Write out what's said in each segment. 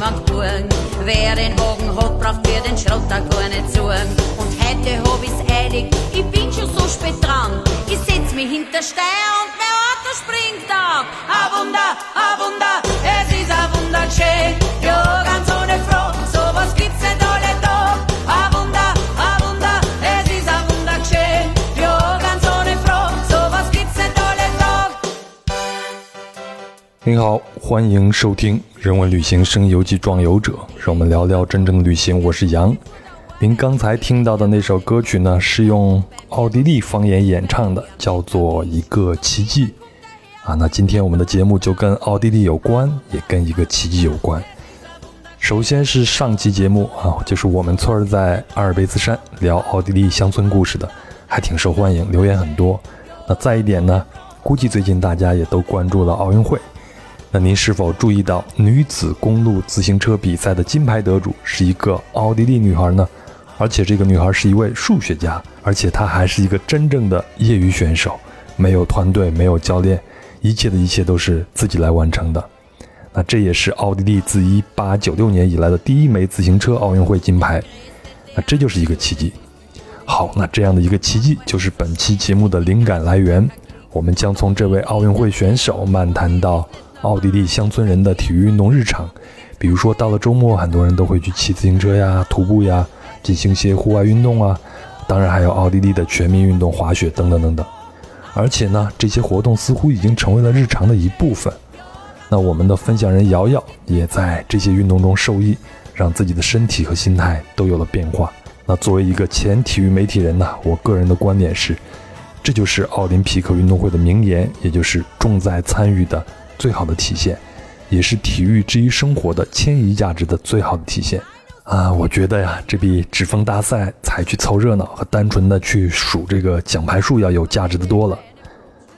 niemand tun. Wer den Wagen hat, braucht für den Schrotter gar nicht suchen. Und heute hab ich's eilig, ich bin schon so spät dran. Ich setz mich hinter Steuer und mein Auto springt ab. A Wunder, a Wunder, es ist a wunderschön. Ja, 您好，欢迎收听《人文旅行声游记壮游者》，让我们聊聊真正的旅行。我是杨。您刚才听到的那首歌曲呢，是用奥地利方言演唱的，叫做《一个奇迹》啊。那今天我们的节目就跟奥地利有关，也跟一个奇迹有关。首先是上期节目啊，就是我们村儿在阿尔卑斯山聊奥地利乡村故事的，还挺受欢迎，留言很多。那再一点呢，估计最近大家也都关注了奥运会。那您是否注意到女子公路自行车比赛的金牌得主是一个奥地利女孩呢？而且这个女孩是一位数学家，而且她还是一个真正的业余选手，没有团队，没有教练，一切的一切都是自己来完成的。那这也是奥地利自1896年以来的第一枚自行车奥运会金牌，那这就是一个奇迹。好，那这样的一个奇迹就是本期节目的灵感来源。我们将从这位奥运会选手漫谈到奥地利乡村人的体育运动日常，比如说到了周末，很多人都会去骑自行车呀、徒步呀，进行一些户外运动啊。当然还有奥地利的全民运动滑雪等等等等。而且呢，这些活动似乎已经成为了日常的一部分。那我们的分享人瑶瑶也在这些运动中受益，让自己的身体和心态都有了变化。那作为一个前体育媒体人呢，我个人的观点是，这就是奥林匹克运动会的名言，也就是重在参与的最好的体现，也是体育之于生活的迁移价值的最好的体现。啊，我觉得呀，这比指风大赛才去凑热闹和单纯的去数这个奖牌数要有价值的多了。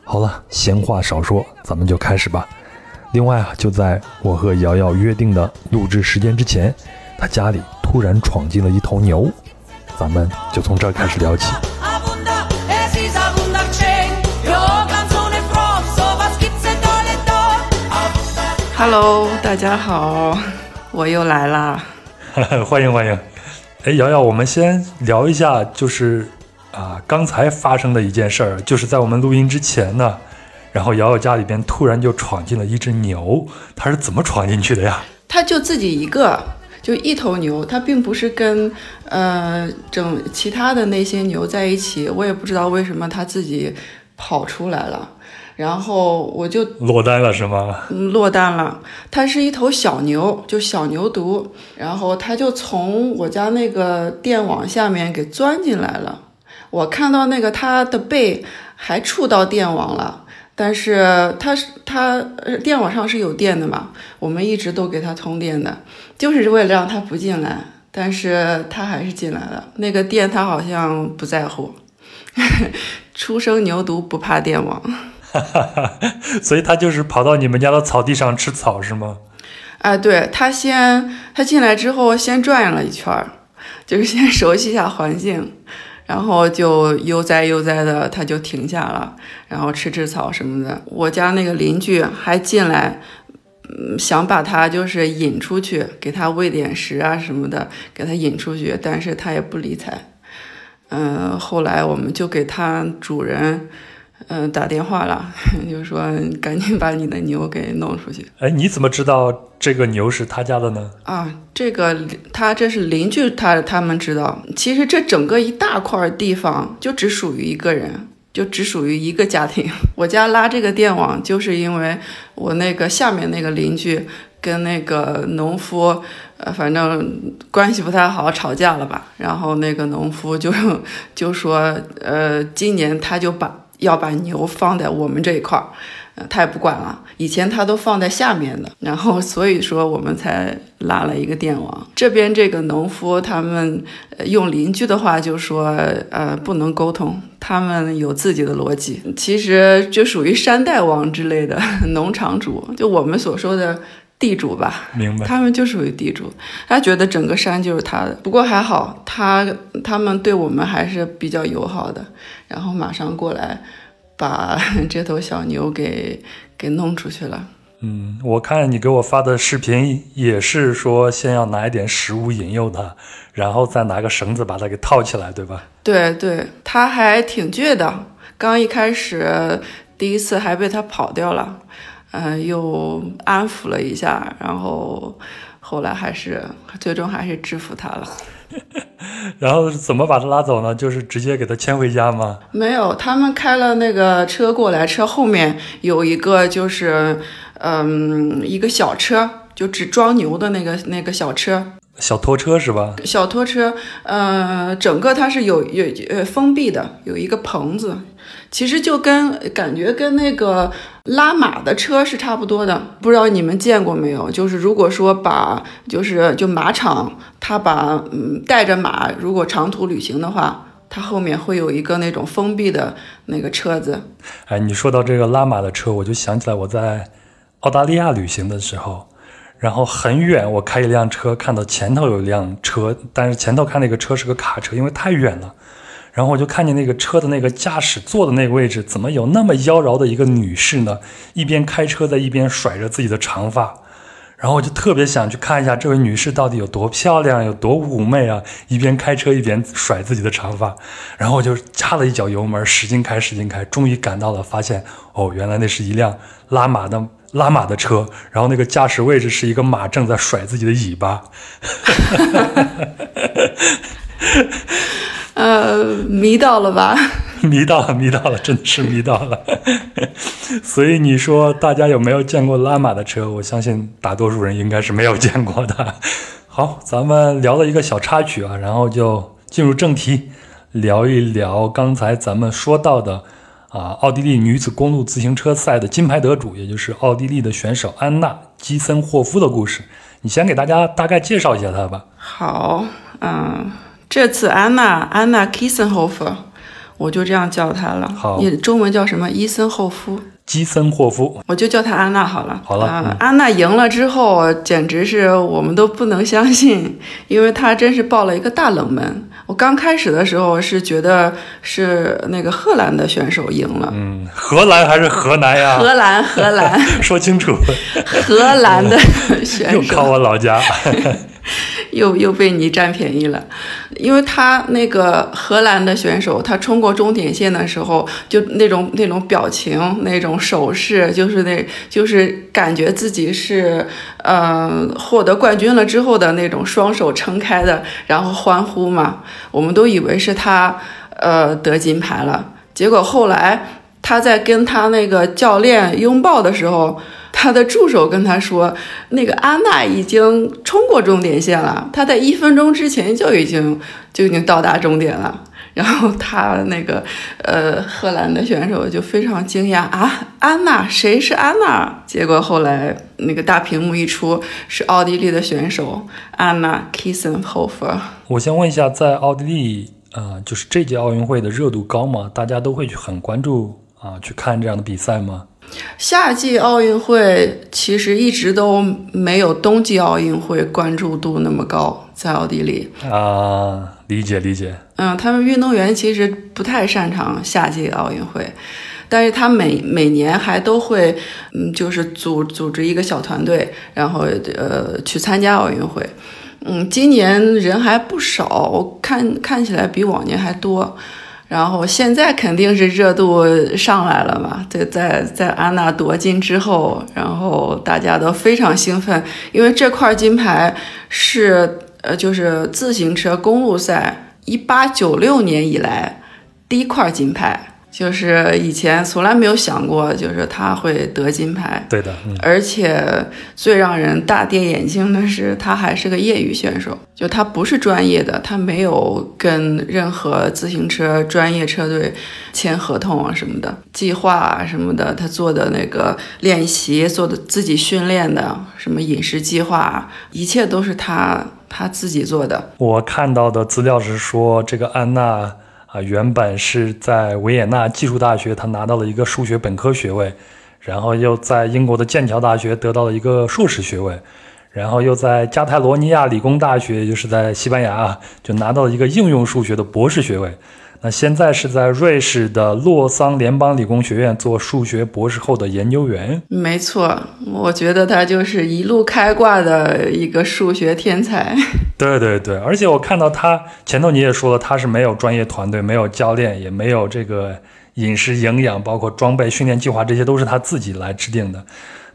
好了，闲话少说，咱们就开始吧。另外啊，就在我和瑶瑶约定的录制时间之前，他家里突然闯进了一头牛，咱们就从这儿开始聊起。Hello，大家好，我又来啦。欢迎欢迎。哎，瑶瑶，我们先聊一下，就是啊，刚才发生的一件事儿，就是在我们录音之前呢，然后瑶瑶家里边突然就闯进了一只牛，它是怎么闯进去的呀？它就自己一个，就一头牛，它并不是跟呃整其他的那些牛在一起，我也不知道为什么它自己跑出来了。然后我就落单了是吗？嗯落单了，它是一头小牛，就小牛犊，然后它就从我家那个电网下面给钻进来了。我看到那个它的背还触到电网了，但是它是它呃电网上是有电的嘛，我们一直都给它通电的，就是为了让它不进来，但是它还是进来了。那个电它好像不在乎，初生牛犊不怕电网。所以它就是跑到你们家的草地上吃草是吗？哎，对他先他进来之后先转悠了一圈，就是先 熟悉一下环境，然后就悠哉悠哉的他就停下了，然后吃吃草什么的。我家那个邻居还进来，嗯，想把他就是引出去，给他喂点食啊什么的，给他引出去，但是他也不理睬。嗯、后来我们就给他主人。嗯、打电话了，就说赶紧把你的牛给弄出去。哎，你怎么知道这个牛是他家的呢？啊，这个他这是邻居他，他们知道，其实这整个一大块地方就只属于一个人，就只属于一个家庭。我家拉这个电网，就是因为我那个下面那个邻居跟那个农夫，呃，反正关系不太好，吵架了吧。然后那个农夫就 就说，呃，今年他就把要把牛放在我们这一块儿。呃，他也不管了，以前他都放在下面的，然后所以说我们才拉了一个电网。这边这个农夫他们用邻居的话就说，呃，不能沟通，他们有自己的逻辑，其实就属于山大王之类的 农场主，就我们所说的地主吧。明白。他们就属于地主，他觉得整个山就是他的。不过还好，他他们对我们还是比较友好的，然后马上过来把 这头小牛给给弄出去了。嗯，我看你给我发的视频也是说，先要拿一点食物引诱它，然后再拿个绳子把它给套起来，对吧？对对，它还挺倔的。刚一开始第一次还被它跑掉了，嗯、又安抚了一下，然后后来还是最终还是制服他了。然后怎么把他拉走呢？就是直接给他牵回家吗？没有，他们开了那个车过来，车后面有一个就是，嗯，一个小车，就只装牛的那个那个小车，小拖车是吧？小拖车，呃，整个它是有有呃封闭的，有一个棚子，其实就跟感觉跟那个拉马的车是差不多的。不知道你们见过没有？就是如果说把就是就马场，他把嗯带着马，如果长途旅行的话，它后面会有一个那种封闭的那个车子。哎，你说到这个拉马的车，我就想起来我在澳大利亚旅行的时候，然后很远，我开一辆车，看到前头有一辆车，但是前头看那个车是个卡车，因为太远了。然后我就看见那个车的那个驾驶座的那个位置，怎么有那么妖娆的一个女士呢？一边开车在一边甩着自己的长发，然后我就特别想去看一下这位女士到底有多漂亮，有多妩媚啊！一边开车一边甩自己的长发，然后我就加了一脚油门，使劲开，使劲开，终于赶到了，发现哦，原来那是一辆拉马的拉马的车，然后那个驾驶位置是一个马正在甩自己的尾巴。呃，迷到了吧？迷到了，迷到了，真的是迷到了。所以你说大家有没有见过拉玛的车？我相信大多数人应该是没有见过的。好，咱们聊了一个小插曲啊，然后就进入正题，聊一聊刚才咱们说到的啊，奥地利女子公路自行车赛的金牌得主，也就是奥地利的选手安娜·基森霍夫的故事。你先给大家大概介绍一下她吧。好，嗯，这次安娜安娜 Kissenhofer，我就这样叫她了。好你中文叫什么？伊森霍夫。基森霍夫，我就叫她安娜好了。好了安娜赢了之后，简直是我们都不能相信，因为她真是爆了一个大冷门。我刚开始的时候是觉得是那个荷兰的选手赢了，嗯，荷兰还是河南呀？荷兰 荷兰说清楚，荷兰的选手 又靠我老家。又又被你占便宜了，因为他那个荷兰的选手，他冲过终点线的时候，就那种那种表情、那种手势，就是那，就是感觉自己是呃获得冠军了之后的那种双手撑开的，然后欢呼嘛，我们都以为是他呃得金牌了，结果后来他在跟他那个教练拥抱的时候。他的助手跟他说，那个安娜已经冲过终点线了，她在一分钟之前就已经就已经到达终点了。然后他那个呃荷兰的选手就非常惊讶啊，安娜谁是安娜？结果后来那个大屏幕一出，是奥地利的选手安娜 Kissenhofer。我先问一下，在奥地利，呃，就是这届奥运会的热度高吗？大家都会去很关注啊、去看这样的比赛吗？夏季奥运会其实一直都没有冬季奥运会关注度那么高，在奥地利。啊、理解理解。嗯，他们运动员其实不太擅长夏季奥运会，但是他每每年还都会，嗯，就是组组织一个小团队，然后呃去参加奥运会。嗯，今年人还不少，我看看起来比往年还多。然后现在肯定是热度上来了嘛，对，在在安娜夺金之后，然后大家都非常兴奋，因为这块金牌是呃就是自行车公路赛一八九六年以来第一块金牌，就是以前从来没有想过，就是他会得金牌。对的，嗯，而且最让人大跌眼镜的是，他还是个业余选手，就他不是专业的，他没有跟任何自行车专业车队签合同啊什么的，计划啊什么的，他做的那个练习，做的自己训练的什么饮食计划啊，一切都是他他自己做的。我看到的资料是说，这个安娜啊、原本是在维也纳技术大学，他拿到了一个数学本科学位，然后又在英国的剑桥大学得到了一个硕士学位，然后又在加泰罗尼亚理工大学，也就是在西班牙啊，就拿到了一个应用数学的博士学位。那现在是在瑞士的洛桑联邦理工学院做数学博士后的研究员。没错，我觉得他就是一路开挂的一个数学天才。对对对，而且我看到他前头你也说了，他是没有专业团队，没有教练，也没有这个饮食营养，包括装备、训练计划，这些都是他自己来制定的。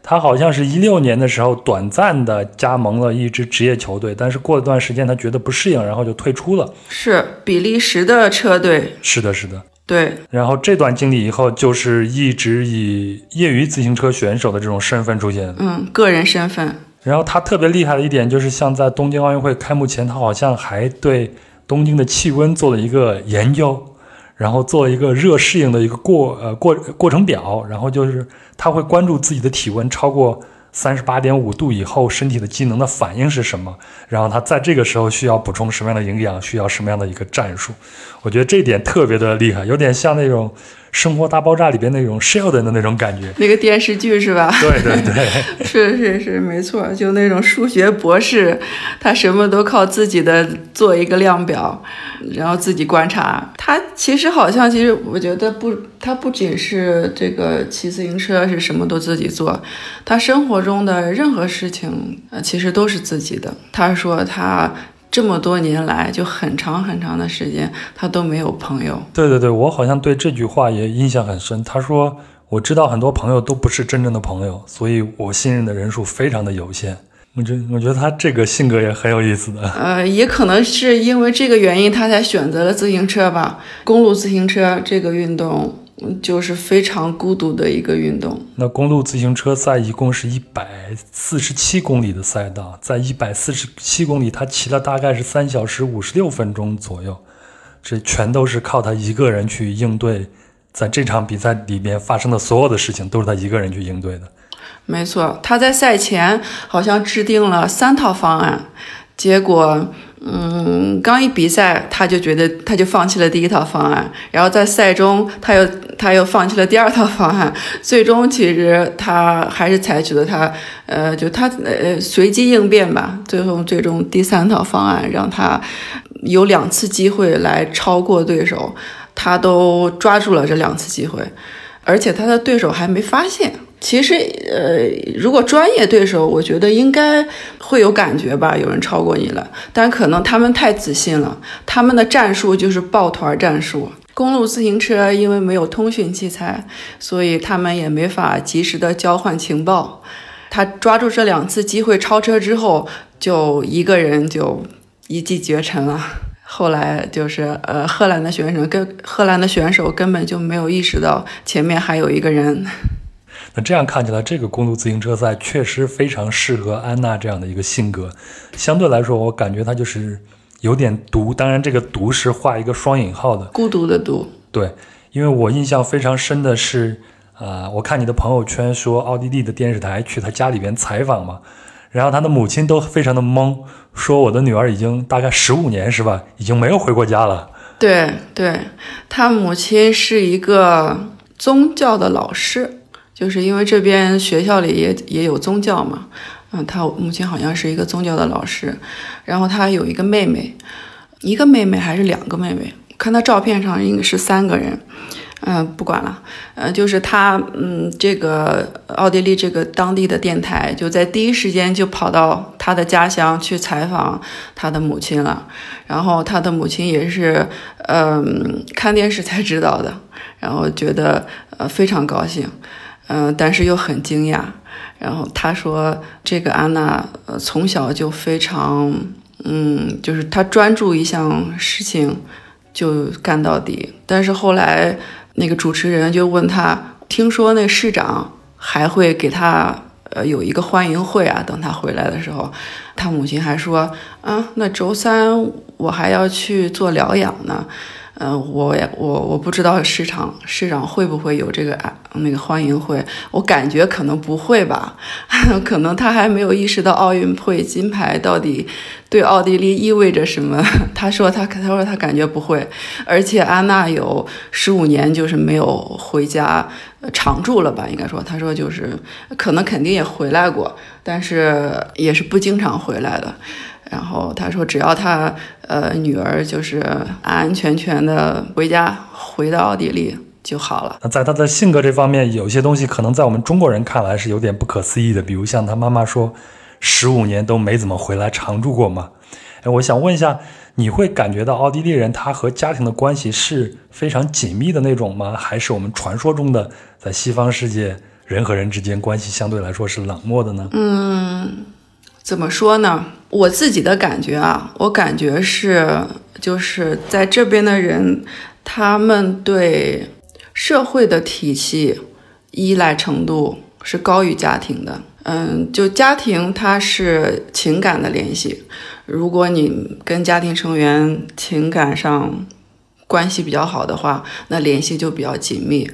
他好像是一六年的时候短暂的加盟了一支职业球队，但是过了段时间他觉得不适应，然后就退出了。是比利时的车队。是的，是的。对。然后这段经历以后，就是一直以业余自行车选手的这种身份出现。嗯，个人身份。然后他特别厉害的一点就是，像在东京奥运会开幕前，他好像还对东京的气温做了一个研究。然后做一个热适应的一个过呃过过程表，然后就是他会关注自己的体温超过三十八点五度以后，身体的机能的反应是什么，然后他在这个时候需要补充什么样的营养，需要什么样的一个战术，我觉得这点特别的厉害，有点像那种。生活大爆炸里边那种 Sheldon 的那种感觉，那个电视剧是吧？对对对，是是是，没错，就那种数学博士，他什么都靠自己的做一个量表，然后自己观察。他其实好像，其实我觉得不，他不仅是这个骑自行车是什么都自己做，他生活中的任何事情呃其实都是自己的。他说他。这么多年来，就很长很长的时间，他都没有朋友。对对对，我好像对这句话也印象很深。他说：“我知道很多朋友都不是真正的朋友，所以我信任的人数非常的有限。”我觉我觉得他这个性格也很有意思的。呃，也可能是因为这个原因，他才选择了自行车吧，公路自行车这个运动。就是非常孤独的一个运动。那公路自行车赛一共是一百四十七公里的赛道，在一百四十七公里，他骑了大概是三小时五十六分钟左右。这全都是靠他一个人去应对，在这场比赛里面发生的所有的事情，都是他一个人去应对的。没错，他在赛前好像制定了三套方案，结果。嗯，刚一比赛，他就觉得他就放弃了第一套方案，然后在赛中他又他又放弃了第二套方案，最终其实他还是采取了他呃就他呃随机应变吧，最后最终第三套方案让他有两次机会来超过对手，他都抓住了这两次机会，而且他的对手还没发现。其实，呃，如果专业对手，我觉得应该会有感觉吧，有人超过你了。但可能他们太自信了，他们的战术就是抱团战术。公路自行车因为没有通讯器材，所以他们也没法及时的交换情报。他抓住这两次机会超车之后，就一个人就一骑绝尘了。后来就是，呃，荷兰的选手跟荷兰的选手根本就没有意识到前面还有一个人。那这样看起来，这个公路自行车赛确实非常适合安娜这样的一个性格。相对来说，我感觉她就是有点独，当然这个独是画一个双引号的，孤独的独。对，因为我印象非常深的是，啊，我看你的朋友圈说奥地利的电视台去他家里边采访嘛，然后他的母亲都非常的懵，说我的女儿已经大概十五年是吧，已经没有回过家了。对，对他母亲是一个宗教的老师。就是因为这边学校里也也有宗教嘛，嗯，他母亲好像是一个宗教的老师，然后他有一个妹妹，一个妹妹还是两个妹妹？看他照片上应该是三个人，嗯，不管了，呃，就是他，嗯，这个奥地利这个当地的电台就在第一时间就跑到他的家乡去采访他的母亲了，然后他的母亲也是，嗯，看电视才知道的，然后觉得呃非常高兴。嗯，但是又很惊讶。然后他说：“这个安娜，呃，从小就非常，嗯，就是她专注一项事情就干到底。但是后来那个主持人就问他，听说那市长还会给他，呃，有一个欢迎会啊。等他回来的时候，他母亲还说：啊，那周三我还要去做疗养呢。”嗯，我也我我不知道市场市长会不会有这个啊那个欢迎会，我感觉可能不会吧，可能他还没有意识到奥运会金牌到底对奥地利意味着什么。他说他他说他感觉不会，而且安娜有十五年就是没有回家常住了吧，应该说他说就是可能肯定也回来过，但是也是不经常回来的。然后他说，只要他呃女儿就是安安全全的回家，回到奥地利就好了。那在他的性格这方面，有些东西可能在我们中国人看来是有点不可思议的，比如像他妈妈说，十五年都没怎么回来常住过嘛。哎，我想问一下，你会感觉到奥地利人他和家庭的关系是非常紧密的那种吗？还是我们传说中的在西方世界人和人之间关系相对来说是冷漠的呢？嗯，怎么说呢？我自己的感觉啊，我感觉是就是在这边的人，他们对社会的体系依赖程度是高于家庭的。嗯，就家庭它是情感的联系，如果你跟家庭成员情感上关系比较好的话，那联系就比较紧密。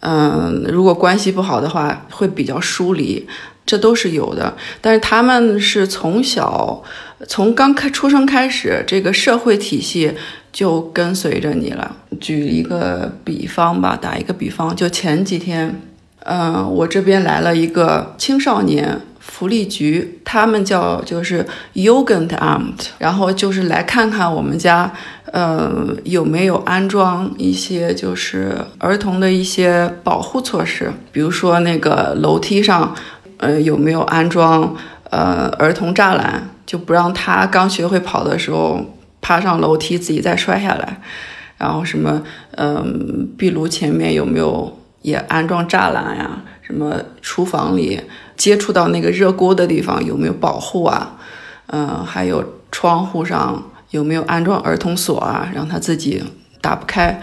嗯，如果关系不好的话，会比较疏离，这都是有的。但是他们是从小从刚开出生开始，这个社会体系就跟随着你了。举一个比方吧，打一个比方，就前几天，嗯，我这边来了一个青少年福利局，他们叫就是 Jugendamt，然后就是来看看我们家。呃，有没有安装一些就是儿童的一些保护措施？比如说那个楼梯上，呃，有没有安装呃儿童栅栏，就不让他刚学会跑的时候爬上楼梯自己再摔下来。然后什么，嗯，壁炉前面有没有也安装栅栏呀？什么厨房里接触到那个热锅的地方有没有保护啊？嗯，还有窗户上。有没有安装儿童锁啊？让他自己打不开，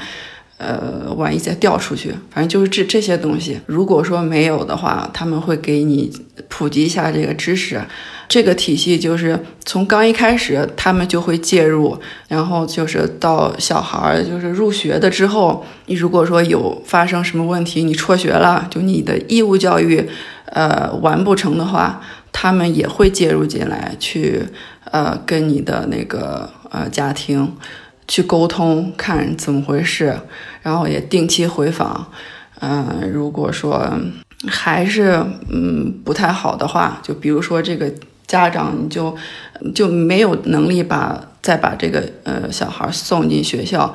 呃，万一再掉出去，反正就是这这些东西。如果说没有的话，他们会给你普及一下这个知识。这个体系就是从刚一开始，他们就会介入，然后就是到小孩儿就是入学的之后，你如果说有发生什么问题，你辍学了，就你的义务教育，呃，完不成的话，他们也会介入进来去，呃，跟你的那个。呃，家庭去沟通看怎么回事，然后也定期回访。嗯，如果说还是嗯不太好的话，就比如说这个家长你就就没有能力把再把这个呃小孩送进学校。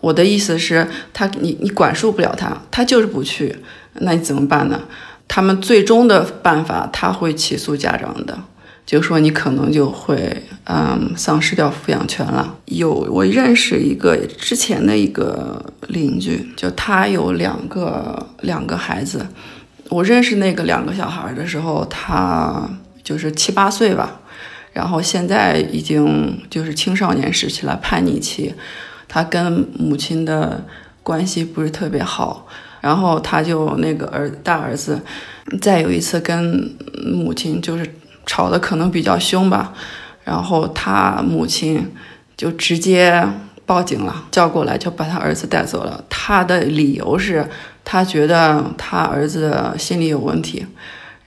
我的意思是，他你你管束不了他，他就是不去，那你怎么办呢？他们最终的办法，他会起诉家长的。就说你可能就会，嗯，丧失掉抚养权了。有我认识一个之前的一个邻居，就他有两个两个孩子。我认识那个两个小孩的时候，他就是七八岁吧，然后现在已经就是青少年时期了，叛逆期。他跟母亲的关系不是特别好，然后他就那个儿大儿子，再有一次跟母亲就是。吵得可能比较凶吧，然后他母亲就直接报警了，叫过来就把他儿子带走了。他的理由是，他觉得他儿子心理有问题，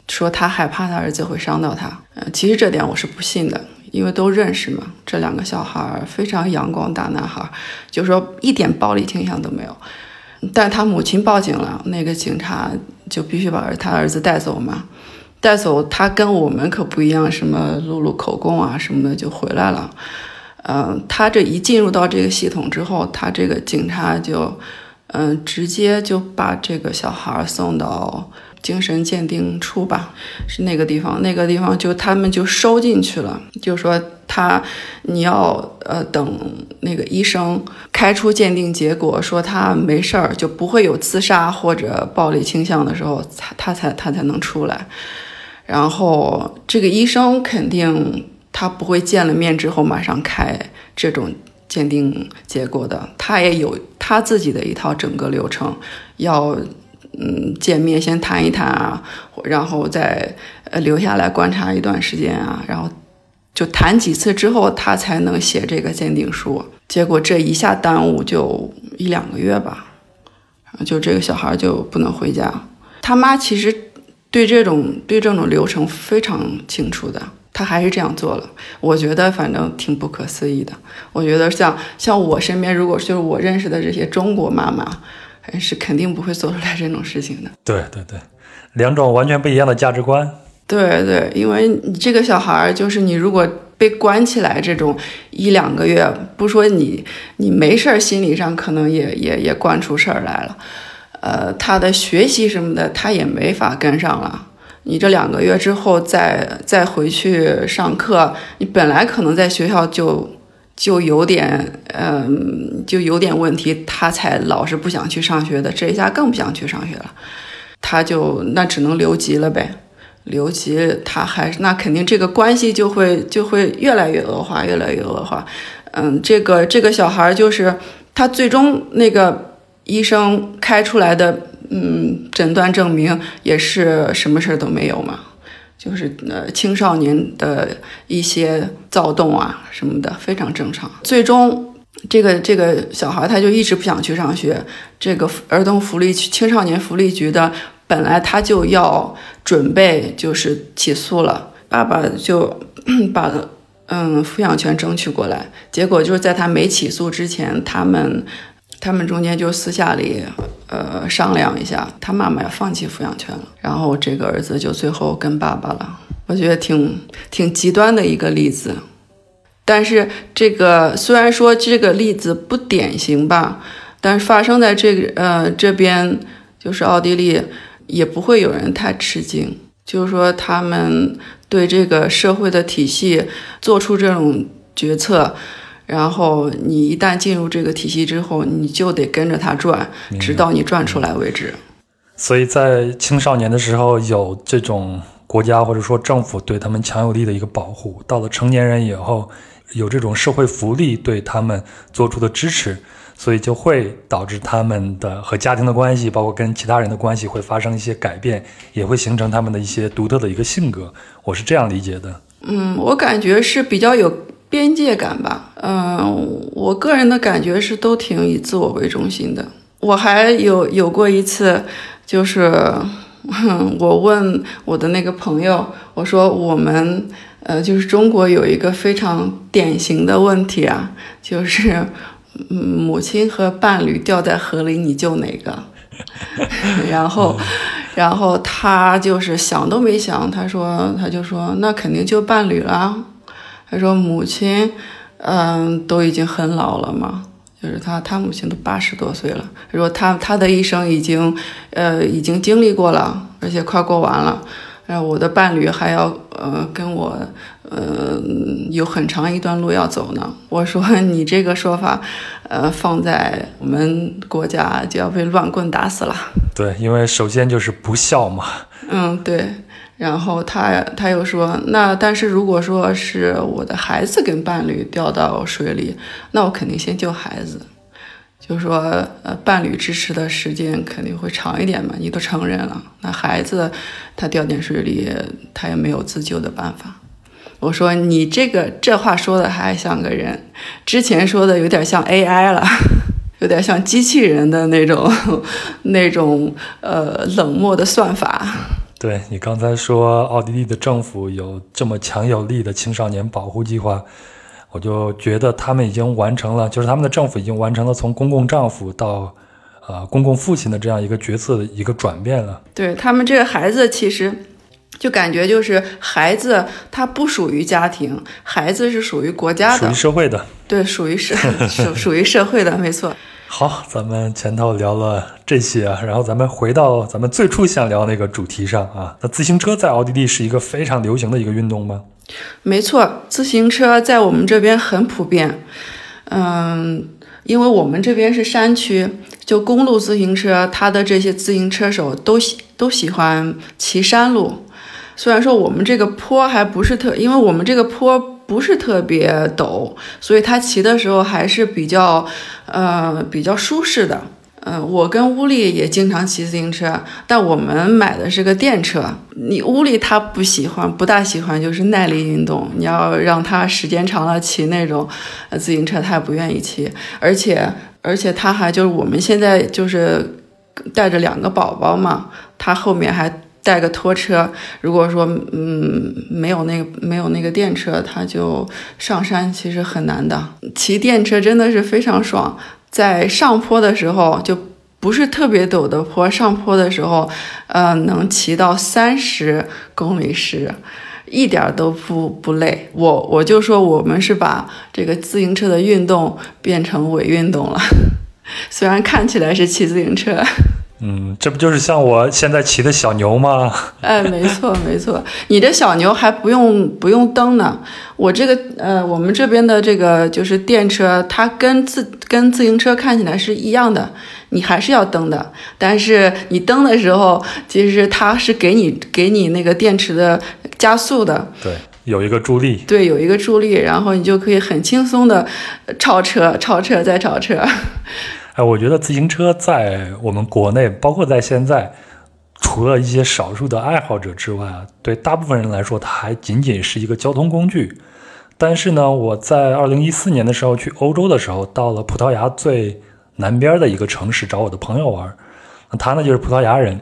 说他害怕他儿子会伤到他。呃，其实这点我是不信的，因为都认识嘛。这两个小孩非常阳光大男孩，就说一点暴力倾向都没有。但他母亲报警了，那个警察就必须把他儿子带走嘛。带走他跟我们可不一样，什么录录口供啊什么的就回来了。嗯，他这一进入到这个系统之后，他这个警察就，嗯，直接就把这个小孩送到精神鉴定处吧，是那个地方，那个地方就他们就收进去了，就说他你要呃等那个医生开出鉴定结果，说他没事儿，就不会有自杀或者暴力倾向的时候，他他才他才能出来。然后这个医生肯定他不会见了面之后马上开这种鉴定结果的，他也有他自己的一套整个流程，要嗯见面先谈一谈啊，然后再呃留下来观察一段时间啊，然后就谈几次之后他才能写这个鉴定书。结果这一下耽误就一两个月吧，就这个小孩就不能回家，他妈其实。对这种对这种流程非常清楚的，他还是这样做了。我觉得反正挺不可思议的。我觉得像像我身边，如果就是我认识的这些中国妈妈，是肯定不会做出来这种事情的。对对对，两种完全不一样的价值观。对对，因为你这个小孩儿，就是你如果被关起来这种一两个月，不说你你没事儿，心理上可能也也也惯出事儿来了。呃，他的学习什么的，他也没法跟上了。你这两个月之后再再回去上课，你本来可能在学校就就有点嗯就有点问题，他才老是不想去上学的，这一下更不想去上学了。他就那只能留级了呗，留级他还是那肯定这个关系就会就会越来越恶化，越来越恶化。嗯，这个这个小孩就是他最终那个医生开出来的嗯诊断证明也是什么事儿都没有嘛，就是呃青少年的一些躁动啊什么的非常正常。最终。这个这个小孩他就一直不想去上学。这个儿童福利青少年福利局的本来他就要准备就是起诉了，爸爸就 把嗯抚养权争取过来。结果就是在他没起诉之前，他们他们中间就私下里呃商量一下，他妈妈要放弃抚养权了。然后这个儿子就最后跟爸爸了。我觉得挺挺极端的一个例子。但是这个虽然说这个例子不典型吧，但是发生在这个呃这边就是奥地利，也不会有人太吃惊。就是说他们对这个社会的体系做出这种决策，然后你一旦进入这个体系之后，你就得跟着他转，直到你转出来为止。所以在青少年的时候有这种国家或者说政府对他们强有力的一个保护，到了成年人以后。有这种社会福利对他们做出的支持，所以就会导致他们的和家庭的关系，包括跟其他人的关系会发生一些改变，也会形成他们的一些独特的一个性格。我是这样理解的。嗯，我感觉是比较有边界感吧。嗯，我个人的感觉是都挺以自我为中心的。我还有有过一次，就是 我问我的那个朋友，我说我们。呃，就是中国有一个非常典型的问题啊，就是母亲和伴侣掉在河里，你救哪个？然后，然后他就是想都没想，他说，他就说，那肯定救伴侣了。他说，母亲，嗯，都已经很老了嘛，就是他，他母亲都八十多岁了。他说，他他的一生已经，呃，已经经历过了，而且快过完了。然后，我的伴侣还要呃跟我呃有很长一段路要走呢。我说你这个说法，呃，放在我们国家就要被乱棍打死了。对，因为首先就是不孝嘛。嗯，对。然后他他又说，那但是如果说是我的孩子跟伴侣掉到水里，那我肯定先救孩子。就说，呃，伴侣支持的时间肯定会长一点嘛。你都成人了，那孩子他掉进水里，他也没有自救的办法。我说你这个这话说的还像个人，之前说的有点像 AI 了，有点像机器人的那种 那种呃冷漠的算法。对你刚才说奥地利的政府有这么强有力的青少年保护计划。我就觉得他们已经完成了，就是他们的政府已经完成了从公共丈夫到，呃，公共父亲的这样一个角色的一个转变了。对他们这个孩子，其实就感觉就是孩子他不属于家庭，孩子是属于国家的，属于社会的。对，属于社 属属于社会的，没错。好，咱们前头聊了这些，然后咱们回到咱们最初想聊那个主题上啊。那自行车在奥地利是一个非常流行的一个运动吗？没错，自行车在我们这边很普遍。嗯，因为我们这边是山区，就公路自行车，它的这些自行车手都喜都喜欢骑山路。虽然说我们这个坡还不是特，因为我们这个坡不是特别陡，所以他骑的时候还是比较呃比较舒适的。嗯，我跟乌力也经常骑自行车，但我们买的是个电车。你乌力他不喜欢，不大喜欢，就是耐力运动。你要让他时间长了骑那种自行车，他也不愿意骑。而且，而且他还就是我们现在就是带着两个宝宝嘛，他后面还带个拖车。如果说嗯没有那个没有那个电车，他就上山其实很难的。骑电车真的是非常爽。在上坡的时候，就不是特别陡的坡，上坡的时候，呃，能骑到三十公里时，一点都不不累。我我就说我们是把这个自行车的运动变成伪运动了，虽然看起来是骑自行车。嗯，这不就是像我现在骑的小牛吗？哎，没错没错，你的小牛还不用不用蹬呢。我这个呃，我们这边的这个就是电车，它跟自跟自行车看起来是一样的，你还是要蹬的。但是你蹬的时候，其实它是给你给你那个电池的加速的。对，有一个助力。对，有一个助力，然后你就可以很轻松的超车、超车再超车。哎，我觉得自行车在我们国内，包括在现在，除了一些少数的爱好者之外啊，对大部分人来说，它还仅仅是一个交通工具。但是呢，我在二零一四年的时候去欧洲的时候，到了葡萄牙最南边的一个城市找我的朋友玩，他呢就是葡萄牙人，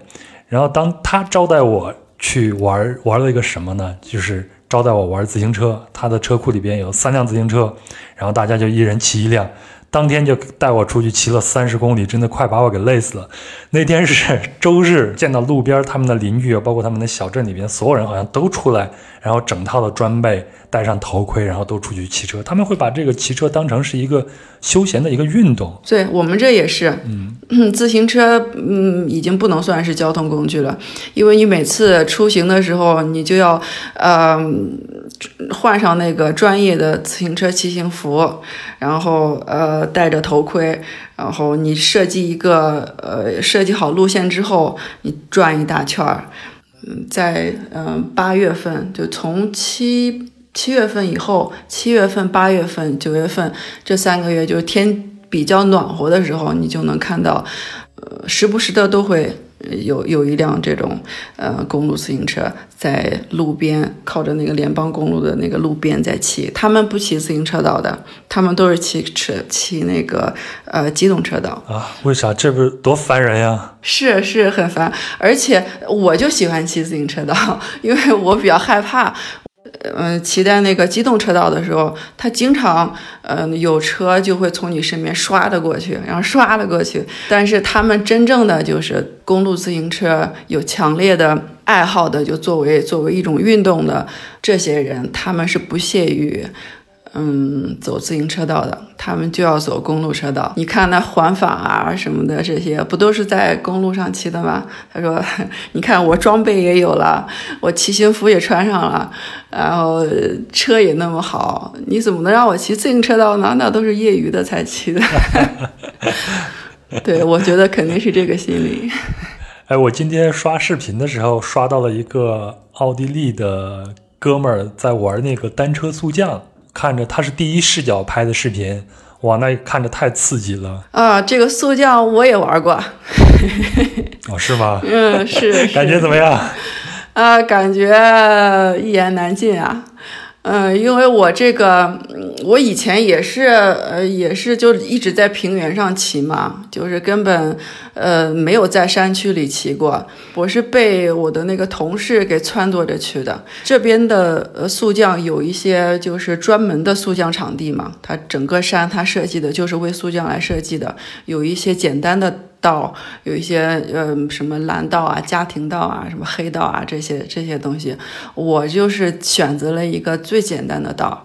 然后当他招待我去玩，玩了一个什么呢？就是招待我玩自行车，他的车库里边有三辆自行车，然后大家就一人骑一辆。当天就带我出去骑了三十公里，真的快把我给累死了。那天是 周日，见到路边他们的邻居，包括他们的小镇里边所有人好像都出来，然后整套的装备，戴上头盔，然后都出去骑车。他们会把这个骑车当成是一个休闲的一个运动。对我们这也是，嗯，自行车，嗯，已经不能算是交通工具了，因为你每次出行的时候，你就要，呃，换上那个专业的自行车骑行服，然后呃戴着头盔，然后你设计一个呃设计好路线之后，你转一大圈儿。嗯，在嗯八月份，就从七七月份以后，七月份、八月份、九月份这三个月，就是天比较暖和的时候，你就能看到，呃，时不时的都会有有一辆这种呃公路自行车在路边靠着那个联邦公路的那个路边在骑。他们不骑自行车道的，他们都是骑车骑那个呃机动车道。啊，为啥？这不是多烦人呀！是是很烦，而且我就喜欢骑自行车道，因为我比较害怕。嗯，骑在那个机动车道的时候，他经常，嗯，有车就会从你身边刷的过去，然后刷的过去。但是他们真正的就是公路自行车有强烈的爱好的，就作为作为一种运动的这些人，他们是不屑于。嗯，走自行车道的，他们就要走公路车道。你看那环法啊什么的，这些不都是在公路上骑的吗？他说：“ 你看我装备也有了，我骑行服也穿上了，然后车也那么好，你怎么能让我骑自行车道呢？那都是业余的才骑的。”对，我觉得肯定是这个心理。哎，我今天刷视频的时候刷到了一个奥地利的哥们儿在玩那个单车速降。看着他是第一视角拍的视频，哇，那看着太刺激了啊！这个速降我也玩过，哦，是吗？嗯，是。感觉怎么样？啊，感觉一言难尽啊。嗯，因为我这个，我以前也是，呃，也是就一直在平原上骑嘛，就是根本，呃，没有在山区里骑过。我是被我的那个同事给撺掇着去的。这边的呃速降有一些就是专门的速降场地嘛，它整个山它设计的就是为速降来设计的，有一些简单的。道有一些呃什么蓝道啊、家庭道啊、什么黑道啊这些这些东西，我就是选择了一个最简单的道，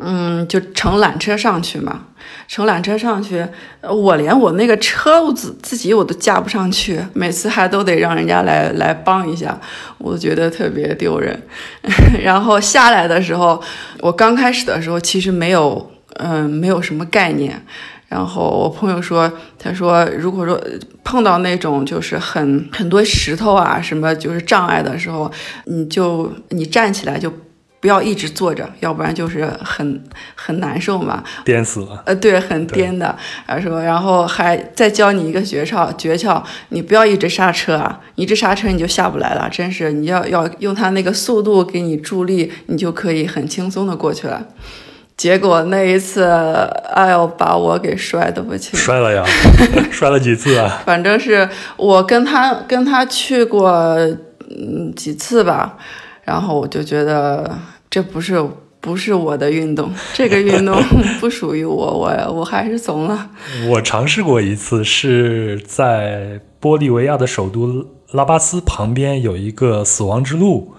嗯，就乘缆车上去嘛。乘缆车上去，我连我那个车子自己我都架不上去，每次还都得让人家来来帮一下，我觉得特别丢人。然后下来的时候，我刚开始的时候其实没有嗯没有什么概念。然后我朋友说，他说如果说碰到那种就是很很多石头啊什么就是障碍的时候，你就你站起来就不要一直坐着，要不然就是很很难受嘛，颠死了。呃，对，很颠的。他说，然后还再教你一个诀窍，诀窍，你不要一直刹车啊，一直刹车你就下不来了，真是你要要用它那个速度给你助力，你就可以很轻松的过去了。结果那一次，哎呦，把我给摔的不轻。摔了呀？摔了几次啊？反正是我跟他跟他去过嗯几次吧，然后我就觉得这不是不是我的运动，这个运动 不属于我，我我还是怂了。我尝试过一次，是在玻利维亚的首都拉巴斯旁边有一个死亡之路。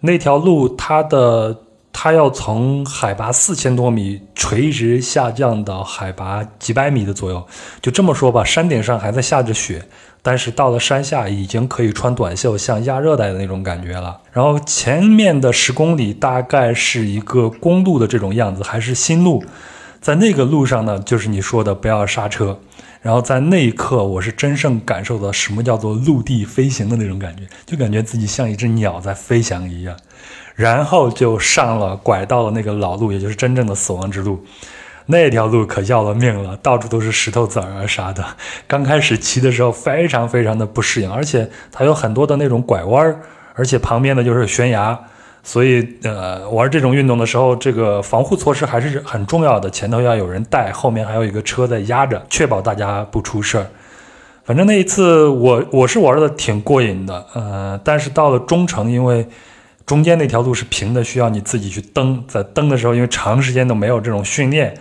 那条路它的它要从海拔四千多米垂直下降到海拔几百米的左右，就这么说吧，山顶上还在下着雪。但是到了山下，已经可以穿短袖，像亚热带的那种感觉了。然后前面的十公里大概是一个公路的这种样子，还是新路。在那个路上呢，就是你说的不要刹车。然后在那一刻，我是真正感受到什么叫做陆地飞行的那种感觉，就感觉自己像一只鸟在飞翔一样。然后就上了拐到了那个老路，也就是真正的死亡之路。那条路可要了命了，到处都是石头子儿啊啥的。刚开始骑的时候非常非常的不适应，而且它有很多的那种拐弯儿，而且旁边的就是悬崖，所以呃玩这种运动的时候，这个防护措施还是很重要的。前头要有人带，后面还有一个车在压着，确保大家不出事儿。反正那一次我我是玩的挺过瘾的，呃，但是到了中程，因为中间那条路是平的，需要你自己去蹬，在蹬的时候，因为长时间都没有这种训练。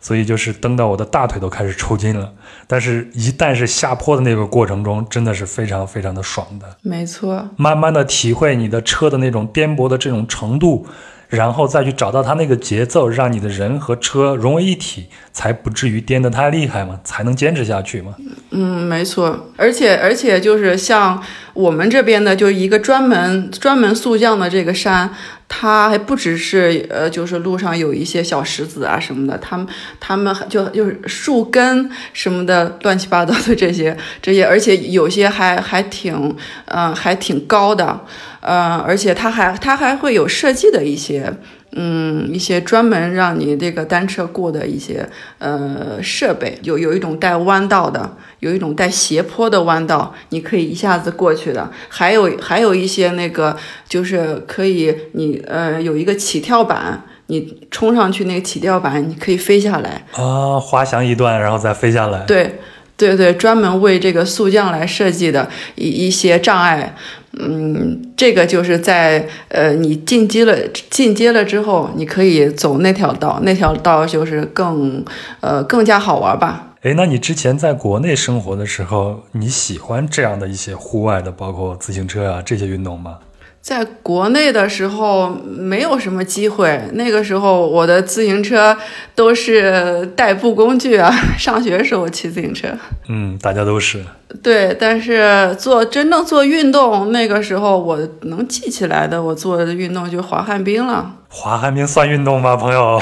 所以就是蹬到我的大腿都开始抽筋了，但是一旦是下坡的那个过程中，真的是非常非常的爽的。没错，慢慢的体会你的车的那种颠簸的这种程度，然后再去找到它那个节奏，让你的人和车融为一体，才不至于颠得太厉害嘛，才能坚持下去嘛。嗯，没错，而且而且就是像我们这边的，就一个专门专门速降的这个山。它还不只是呃，就是路上有一些小石子啊什么的，他们他们就就是树根什么的乱七八糟的这些这些，而且有些还还挺嗯还挺高的，呃，而且它还它还会有设计的一些。嗯，一些专门让你这个单车过的一些呃设备，有有一种带弯道的，有一种带斜坡的弯道，你可以一下子过去的。还有还有一些那个就是可以你呃有一个起跳板，你冲上去那个起跳板，你可以飞下来啊，滑翔一段然后再飞下来。对对对，专门为这个速降来设计的一一些障碍。嗯，这个就是在呃，你进阶了，进阶了之后，你可以走那条道，那条道就是更呃更加好玩吧。哎，那你之前在国内生活的时候，你喜欢这样的一些户外的，包括自行车啊这些运动吗？在国内的时候没有什么机会，那个时候我的自行车都是代步工具啊。上学时候骑自行车，嗯，大家都是。对，但是做真正做运动，那个时候我能记起来的，我做的运动就滑旱冰了。滑旱冰算运动吗，朋友？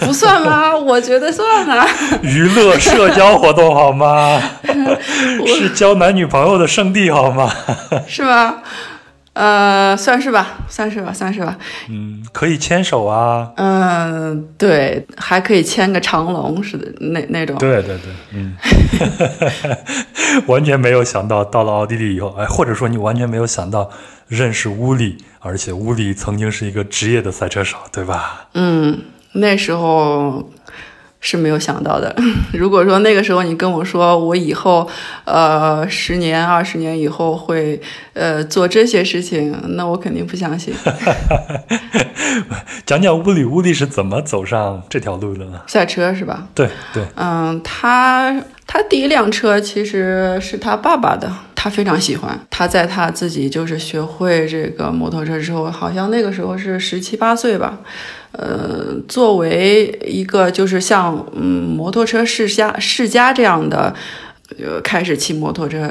不算吗？我觉得算啊。娱乐社交活动好吗？是交男女朋友的圣地好吗？是吗？呃，算是吧，算是吧，算是吧。嗯，可以牵手啊。嗯，对，还可以牵个长龙似的那那种。对对对，嗯，完全没有想到到了奥地利以后，哎，或者说你完全没有想到认识乌里，而且乌里曾经是一个职业的赛车手，对吧？嗯，那时候。是没有想到的。如果说那个时候你跟我说我以后，呃，十年、二十年以后会，呃，做这些事情，那我肯定不相信。讲讲乌里乌里是怎么走上这条路的呢？赛车是吧？对对。嗯，他他第一辆车其实是他爸爸的，他非常喜欢。他在他自己就是学会这个摩托车之后，好像那个时候是十七八岁吧。呃，作为一个就是像嗯摩托车世家世家这样的，呃，开始骑摩托车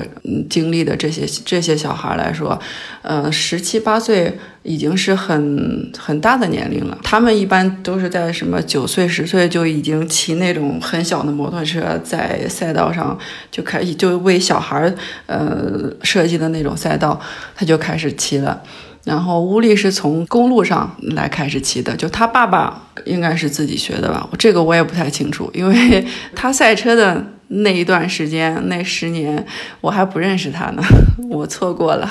经历的这些这些小孩来说，呃，十七八岁已经是很很大的年龄了。他们一般都是在什么九岁十岁就已经骑那种很小的摩托车，在赛道上就开始就为小孩呃设计的那种赛道，他就开始骑了。然后乌力是从公路上来开始骑的，就他爸爸应该是自己学的吧，这个我也不太清楚，因为 他赛车的那一段时间，那十年我还不认识他呢，我错过了，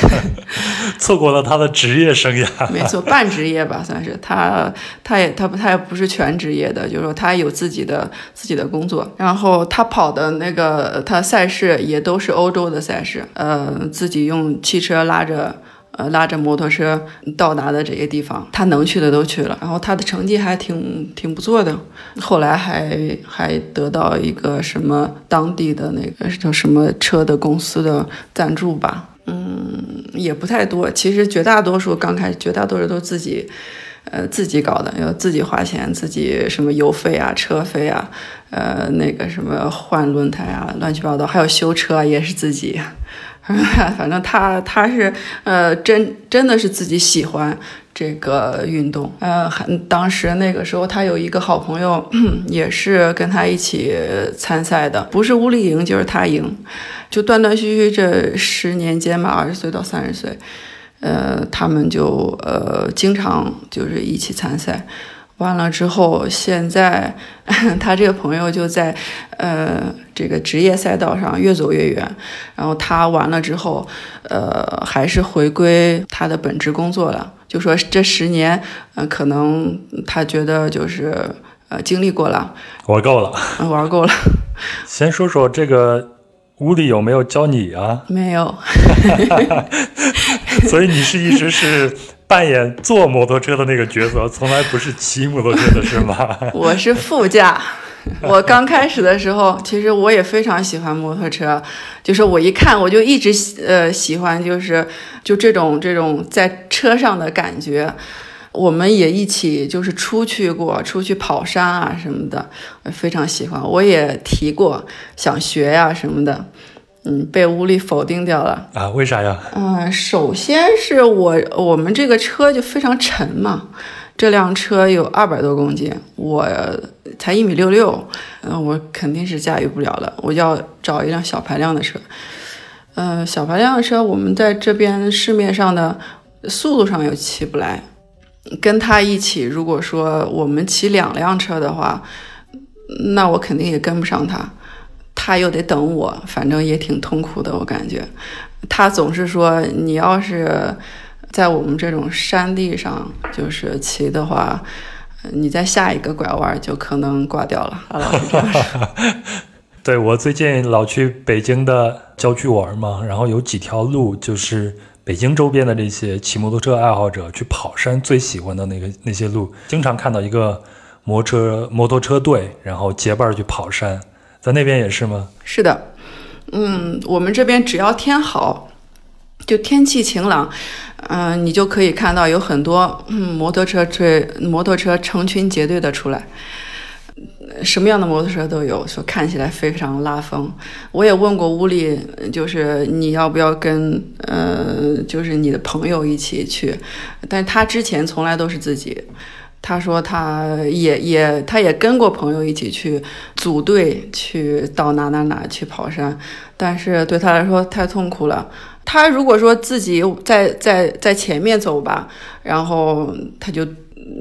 错过了他的职业生涯，没错，半职业吧，算是。他，他也他不他也不是全职业的，就是说他有自己的自己的工作，然后他跑的那个他赛事也都是欧洲的赛事，呃，自己用汽车拉着。呃，拉着摩托车到达的这些地方，他能去的都去了，然后他的成绩还挺挺不错的，后来还还得到一个什么当地的那个叫什么车的公司的赞助吧。嗯，也不太多。其实绝大多数刚开始，绝大多数都自己，呃，自己搞的，要自己花钱，自己什么油费啊、车费啊，呃，那个什么换轮胎啊，乱七八糟，还有修车也是自己。反正他他是呃真真的是自己喜欢这个运动，呃，还当时那个时候他有一个好朋友，也是跟他一起参赛的，不是乌力赢就是他赢，就断断续续这十年间吧，二十岁到三十岁，呃，他们就呃经常就是一起参赛。完了之后，现在 他这个朋友就在呃这个职业赛道上越走越远。然后他完了之后，呃，还是回归他的本职工作了。就说这十年，嗯，可能他觉得就是呃经历过了，玩够了，玩够了。先说说这个屋里有没有教你啊？没有。所以你是一直是。扮演坐摩托车的那个角色，从来不是骑摩托车的是吗？我是副驾。我刚开始的时候，其实我也非常喜欢摩托车，就是我一看我就一直喜呃喜欢，就是就这种这种在车上的感觉。我们也一起就是出去过，出去跑山啊什么的，非常喜欢。我也提过想学呀什么的。嗯，被屋里否定掉了啊？为啥呀？嗯，首先是我我们这个车就非常沉嘛，这辆车有二百多公斤，我才一米六六，嗯，我肯定是驾驭不了了，我要找一辆小排量的车。嗯，小排量的车我们在这边市面上的速度上又骑不来，跟他一起，如果说我们骑两辆车的话，那我肯定也跟不上他。他又得等我，反正也挺痛苦的，我感觉。他总是说，你要是在我们这种山地上就是骑的话，你在下一个拐弯就可能挂掉了。老是这样说。对我最近老去北京的郊区玩嘛，然后有几条路就是北京周边的这些骑摩托车爱好者去跑山最喜欢的那个那些路，经常看到一个摩车摩托车队，然后结伴去跑山。在那边也是吗？是的，嗯，我们这边只要天好，就天气晴朗，嗯，你就可以看到有很多摩托车追摩托车成群结队的出来，什么样的摩托车都有，说看起来非常拉风。我也问过屋里，就是你要不要跟呃，就是你的朋友一起去，但他之前从来都是自己。他说他也也他也跟过朋友一起去组队去到哪哪哪去跑山，但是对他来说太痛苦了。他如果说自己在在在前面走吧，然后他就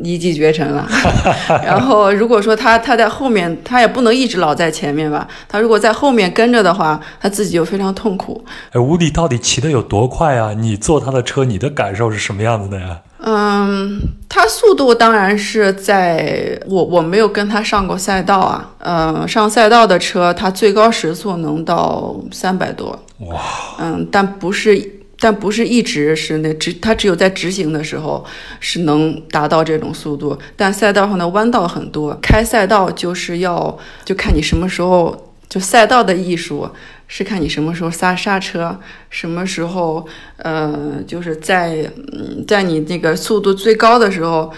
一骑绝尘了。然后如果说他他在后面，他也不能一直老在前面吧。他如果在后面跟着的话，他自己就非常痛苦。哎，吴迪到底骑得有多快啊？你坐他的车，你的感受是什么样子的呀？嗯，他速度当然是在我我没有跟他上过赛道啊。嗯，上赛道的车，它最高时速能到三百多。哇！嗯，但不是，但不是一直是那直，它只有在直行的时候是能达到这种速度。但赛道上的弯道很多，开赛道就是要就看你什么时候。就赛道的艺术是看你什么时候刹刹车，什么时候，呃，就是在嗯，在你那个速度最高的时候，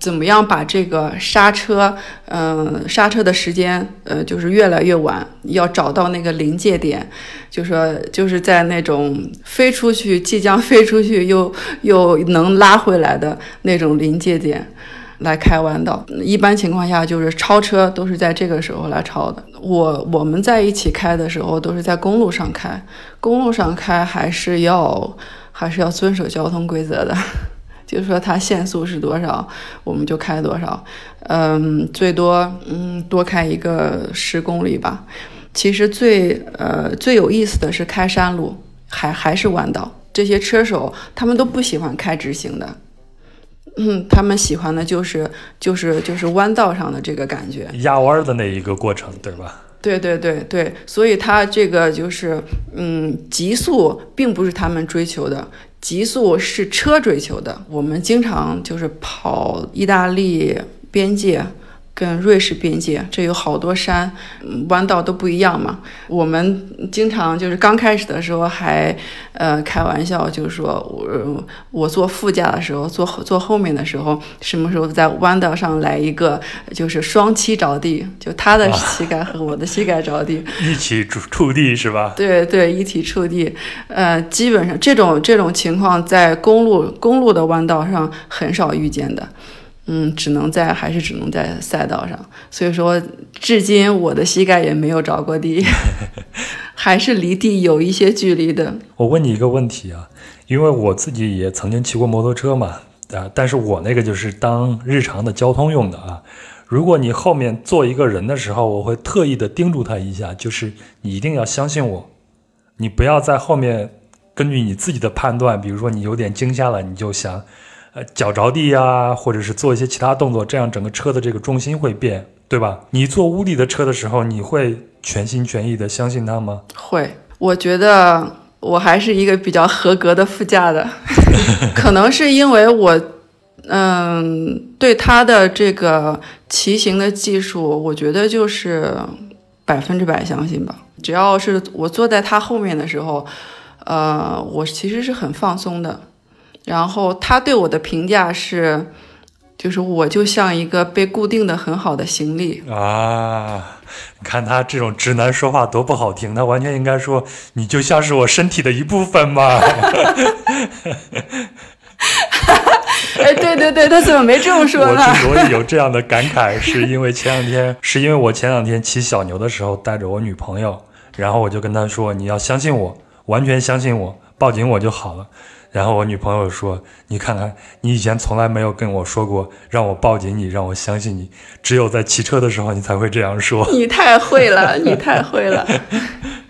怎么样把这个刹车，嗯，刹车的时间，呃，就是越来越晚，要找到那个临界点，就说就是在那种飞出去，即将飞出去又又能拉回来的那种临界点。来开弯道，一般情况下就是超车都是在这个时候来超的。我我们在一起开的时候都是在公路上开，公路上开还是要还是要遵守交通规则的，就是说它限速是多少，我们就开多少，嗯，最多嗯多开一个十公里吧。其实最呃最有意思的是开山路，还还是弯道，这些车手他们都不喜欢开直行的。嗯，他们喜欢的就是就是就是弯道上的这个感觉，压弯的那一个过程，对吧？对对对对，所以他这个就是嗯，极速并不是他们追求的，极速是车追求的。我们经常就是跑意大利边界，跟瑞士边界，这有好多山，弯道都不一样嘛。我们经常就是刚开始的时候还呃开玩笑，就是说我我坐副驾的时候，坐坐后面的时候，什么时候在弯道上来一个就是双膝着地，就他的膝盖和我的膝盖着地，一起触触地是吧？对对，一起触地。呃，基本上这种这种情况在公路公路的弯道上很少遇见的。嗯，只能在还是只能在赛道上，所以说至今我的膝盖也没有着过地，还是离地有一些距离的。我问你一个问题啊，因为我自己也曾经骑过摩托车嘛，啊，但是我那个就是当日常的交通用的啊。如果你后面坐一个人的时候，我会特意的叮嘱他一下，就是你一定要相信我，你不要在后面根据你自己的判断，比如说你有点惊吓了，你就想。脚着地呀，或者是做一些其他动作，这样整个车的这个重心会变，对吧？你坐屋里的车的时候，你会全心全意的相信他吗？会，我觉得我还是一个比较合格的副驾的，可能是因为我，嗯，对他的这个骑行的技术，我觉得就是百分之百相信吧。只要是我坐在他后面的时候，呃，我其实是很放松的。然后他对我的评价是，就是我就像一个被固定的很好的行李啊！你看他这种直男说话多不好听，他完全应该说你就像是我身体的一部分嘛。哎，对对对，他怎么没这么说呢？我之所以有这样的感慨，是因为前两天，是因为我前两天骑小牛的时候带着我女朋友，然后我就跟他说：“你要相信我，完全相信我，抱紧我就好了。”然后我女朋友说：“你看看，你以前从来没有跟我说过让我抱紧你，让我相信你，只有在骑车的时候你才会这样说。”你太会了，你太会了。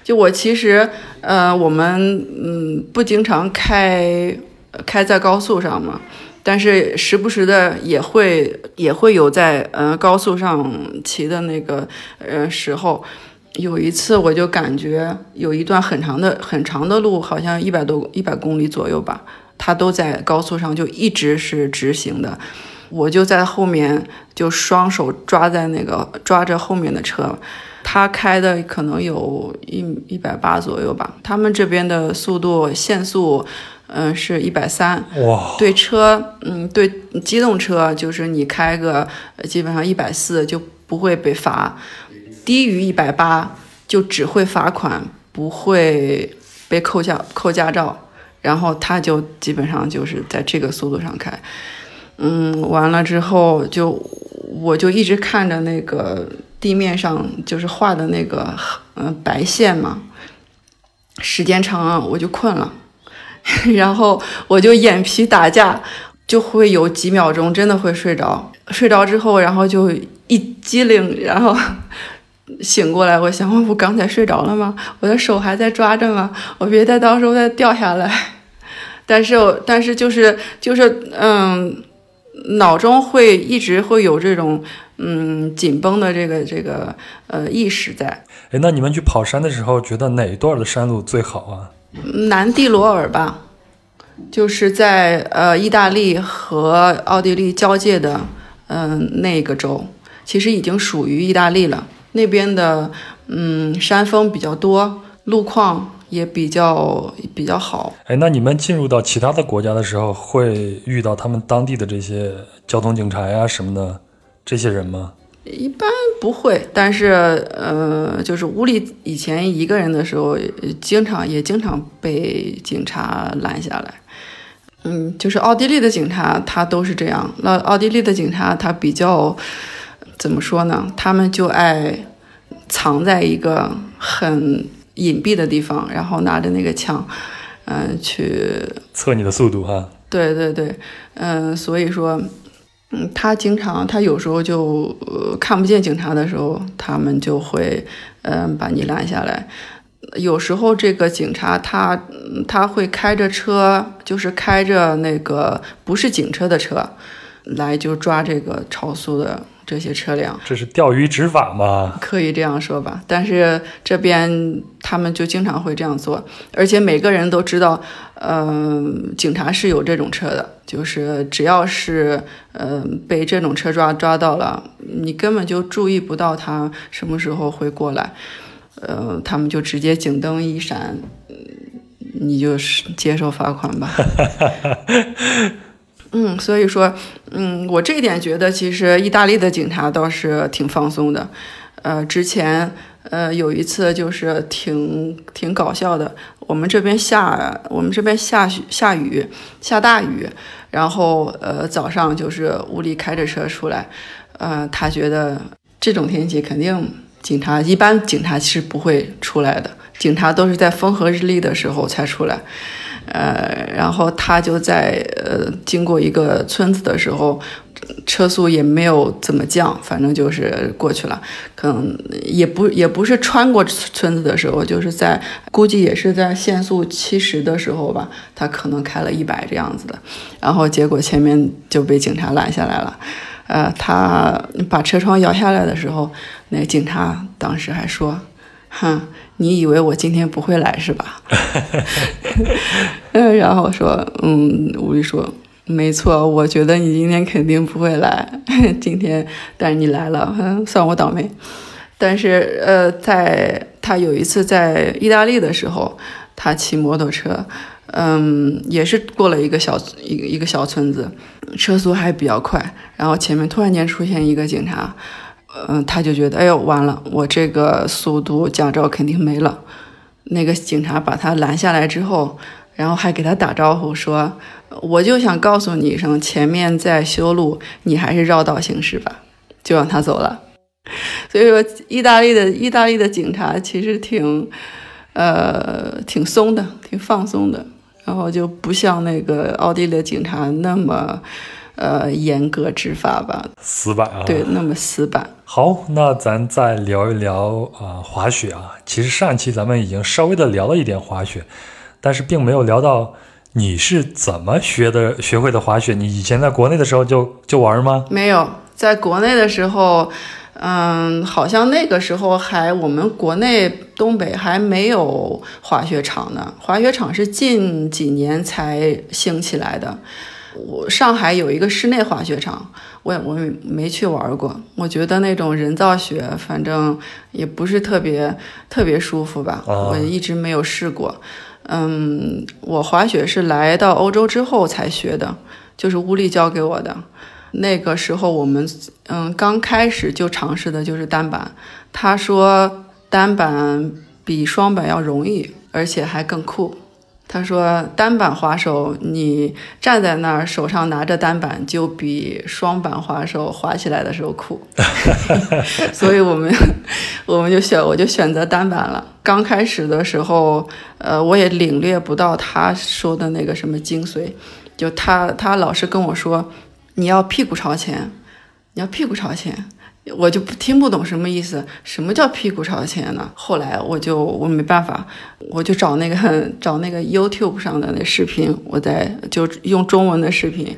就我其实，呃，我们嗯不经常开开在高速上嘛，但是时不时的也会也会有在呃高速上骑的那个呃时候。有一次，我就感觉有一段很长的、很长的路，好像一百多、一百公里左右吧，它都在高速上，就一直是直行的。我就在后面，就双手抓在那个抓着后面的车，他开的可能有一一百八左右吧。他们这边的速度限速，嗯，是一百三。哇！对车，嗯，对机动车，就是你开个基本上一百四就不会被罚。低于一百八就只会罚款，不会被扣驾扣驾照，然后他就基本上就是在这个速度上开，嗯，完了之后就我就一直看着那个地面上就是画的那个嗯白线嘛，时间长了我就困了，然后我就眼皮打架，就会有几秒钟真的会睡着，睡着之后然后就一激灵，然后。醒过来，我想，我刚才睡着了吗？我的手还在抓着吗？我别再到时候再掉下来。但是，但是就是就是，嗯，脑中会一直会有这种嗯紧绷的这个这个呃意识在。哎，那你们去跑山的时候，觉得哪一段的山路最好啊？南蒂罗尔吧，就是在呃意大利和奥地利交界的嗯那个州，其实已经属于意大利了。那边的嗯山峰比较多，路况也比较比较好。哎，那你们进入到其他的国家的时候，会遇到他们当地的这些交通警察呀什么的这些人吗？一般不会，但是呃，就是屋里以前一个人的时候，经常也经常被警察拦下来。嗯，就是奥地利的警察他都是这样。那奥地利的警察他比较。怎么说呢？他们就爱藏在一个很隐蔽的地方，然后拿着那个枪，嗯，去测你的速度哈。对对对，嗯，所以说，嗯，他经常，他有时候就呃看不见警察的时候，他们就会嗯把你拦下来。有时候这个警察他他会开着车，就是开着那个不是警车的车，来就抓这个超速的。这些车辆。这是钓鱼执法吗？可以这样说吧。但是这边他们就经常会这样做，而且每个人都知道，嗯、警察是有这种车的，就是只要是嗯、呃被这种车抓抓到了，你根本就注意不到他什么时候会过来，呃，他们就直接警灯一闪，嗯你就是接受罚款吧。嗯，所以说，嗯，我这一点觉得，其实意大利的警察倒是挺放松的。呃，之前呃有一次就是挺挺搞笑的，我们这边下我们这边下雪下雨下大雨，然后呃早上就是屋里开着车出来，呃他觉得这种天气肯定警察一般警察是不会出来的，警察都是在风和日丽的时候才出来。呃，然后他就在呃经过一个村子的时候，车速也没有怎么降，反正就是过去了。可能也不也不是穿过村子的时候，就是在估计也是在限速七十的时候吧，他可能开了一百这样子的，然后结果前面就被警察拦下来了。呃，他把车窗摇下来的时候，那个警察当时还说：“哼，你以为我今天不会来是吧？”嗯，然后说，嗯，吴丽说，没错，我觉得你今天肯定不会来，今天，但是你来了，嗯，算我倒霉。但是，呃，在他有一次在意大利的时候，他骑摩托车，嗯，也是过了一个小一个一个小村子，车速还比较快，然后前面突然间出现一个警察，嗯、他就觉得，哎呦，完了，我这个速度驾照肯定没了。那个警察把他拦下来之后，然后还给他打招呼说：“我就想告诉你一声，前面在修路，你还是绕道行驶吧。”就让他走了。所以说，意大利的意大利的警察其实挺，呃，挺松的，挺放松的，然后就不像那个奥地利的警察那么，呃，严格执法吧，死板啊！对，那么死板。好，那咱再聊一聊啊、滑雪啊。其实上期咱们已经稍微的聊了一点滑雪，但是并没有聊到你是怎么学的，学会的滑雪。你以前在国内的时候就就玩吗？没有，在国内的时候，嗯，好像那个时候还我们国内东北还没有滑雪场呢，滑雪场是近几年才兴起来的。我上海有一个室内滑雪场，我也我也没去玩过。我觉得那种人造雪，反正也不是特别特别舒服吧，哦我一直没有试过。嗯，我滑雪是来到欧洲之后才学的，就是乌力教给我的。那个时候我们嗯刚开始就尝试的就是单板，他说单板比双板要容易，而且还更酷。他说单板滑手你站在那儿手上拿着单板，就比双板滑手滑起来的时候酷。所以我们我们就选我就选择单板了。刚开始的时候，呃，我也领略不到他说的那个什么精髓，就他他老是跟我说，你要屁股朝前，你要屁股朝前。我就不听不懂什么意思，什么叫屁股朝前呢？后来我就我没办法，我就找那个找那个 YouTube 上的那视频，我在就用中文的视频，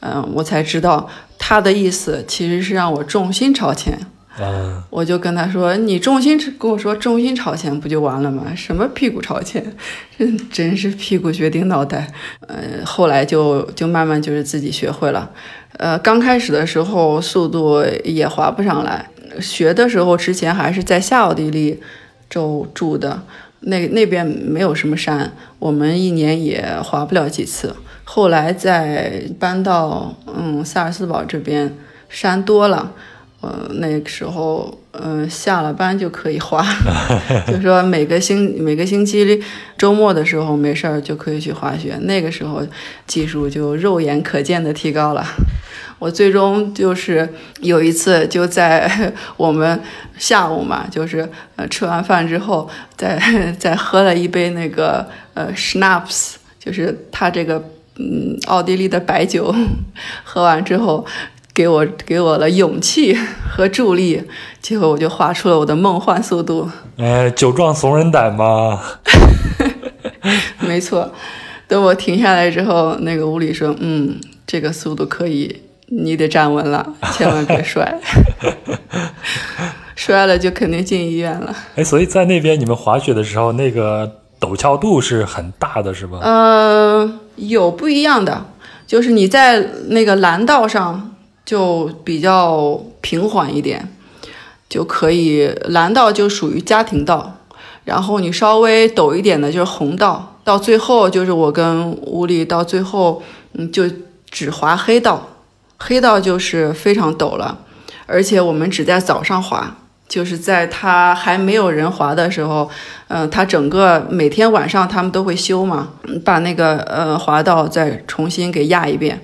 嗯、我才知道他的意思其实是让我重心朝前。嗯，我就跟他说：“你重心跟我说重心朝前不就完了吗？什么屁股朝前，真真是屁股决定脑袋。”呃，后来就就慢慢就是自己学会了。呃，刚开始的时候速度也滑不上来，学的时候之前还是在下奥地利州住的，那那边没有什么山，我们一年也滑不了几次。后来再搬到嗯萨尔斯堡这边，山多了。呃，那个时候，嗯、下了班就可以滑，就说每个星每个星期周末的时候没事儿就可以去滑雪。那个时候技术就肉眼可见的提高了。我最终就是有一次就在 我们下午嘛，就是呃吃完饭之后，再 再喝了一杯那个呃 schnapps，就是他这个嗯奥地利的白酒，喝完之后。给我给我了勇气和助力，结果我就画出了我的梦幻速度。哎，酒壮怂人胆嘛。没错，等我停下来之后，那个屋里说：“嗯，这个速度可以你得站稳了，千万别摔，摔了就肯定进医院了。哎，所以在那边你们滑雪的时候，那个陡峭度是很大的，是吧？呃，有不一样的，就是你在那个蓝道上就比较平缓一点，就可以。蓝道就属于家庭道，然后你稍微陡一点的就是红道，到最后就是我跟吴丽到最后，嗯，就只滑黑道，黑道就是非常陡了，而且我们只在早上滑。就是在它还没有人滑的时候，嗯，它整个每天晚上他们都会修嘛，把那个呃滑道再重新给压一遍。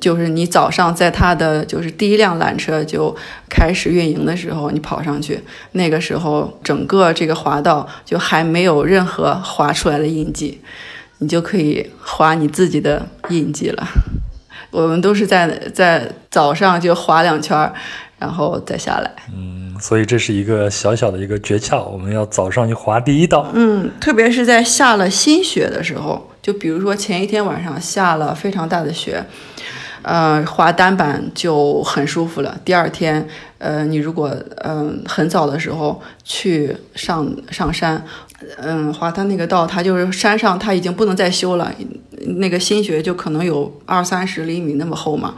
就是你早上在它的就是第一辆缆车就开始运营的时候，你跑上去，那个时候整个这个滑道就还没有任何滑出来的印记，你就可以滑你自己的印记了。我们都是在在早上就滑两圈，然后再下来。嗯。所以这是一个小小的一个诀窍，我们要早上去滑第一道。嗯，特别是在下了新雪的时候，就比如说前一天晚上下了非常大的雪，呃，滑单板就很舒服了。第二天，呃，你如果嗯很早的时候去上上山，嗯，滑它那个道，它就是山上它已经不能再修了，那个新雪就可能有二三十厘米那么厚嘛。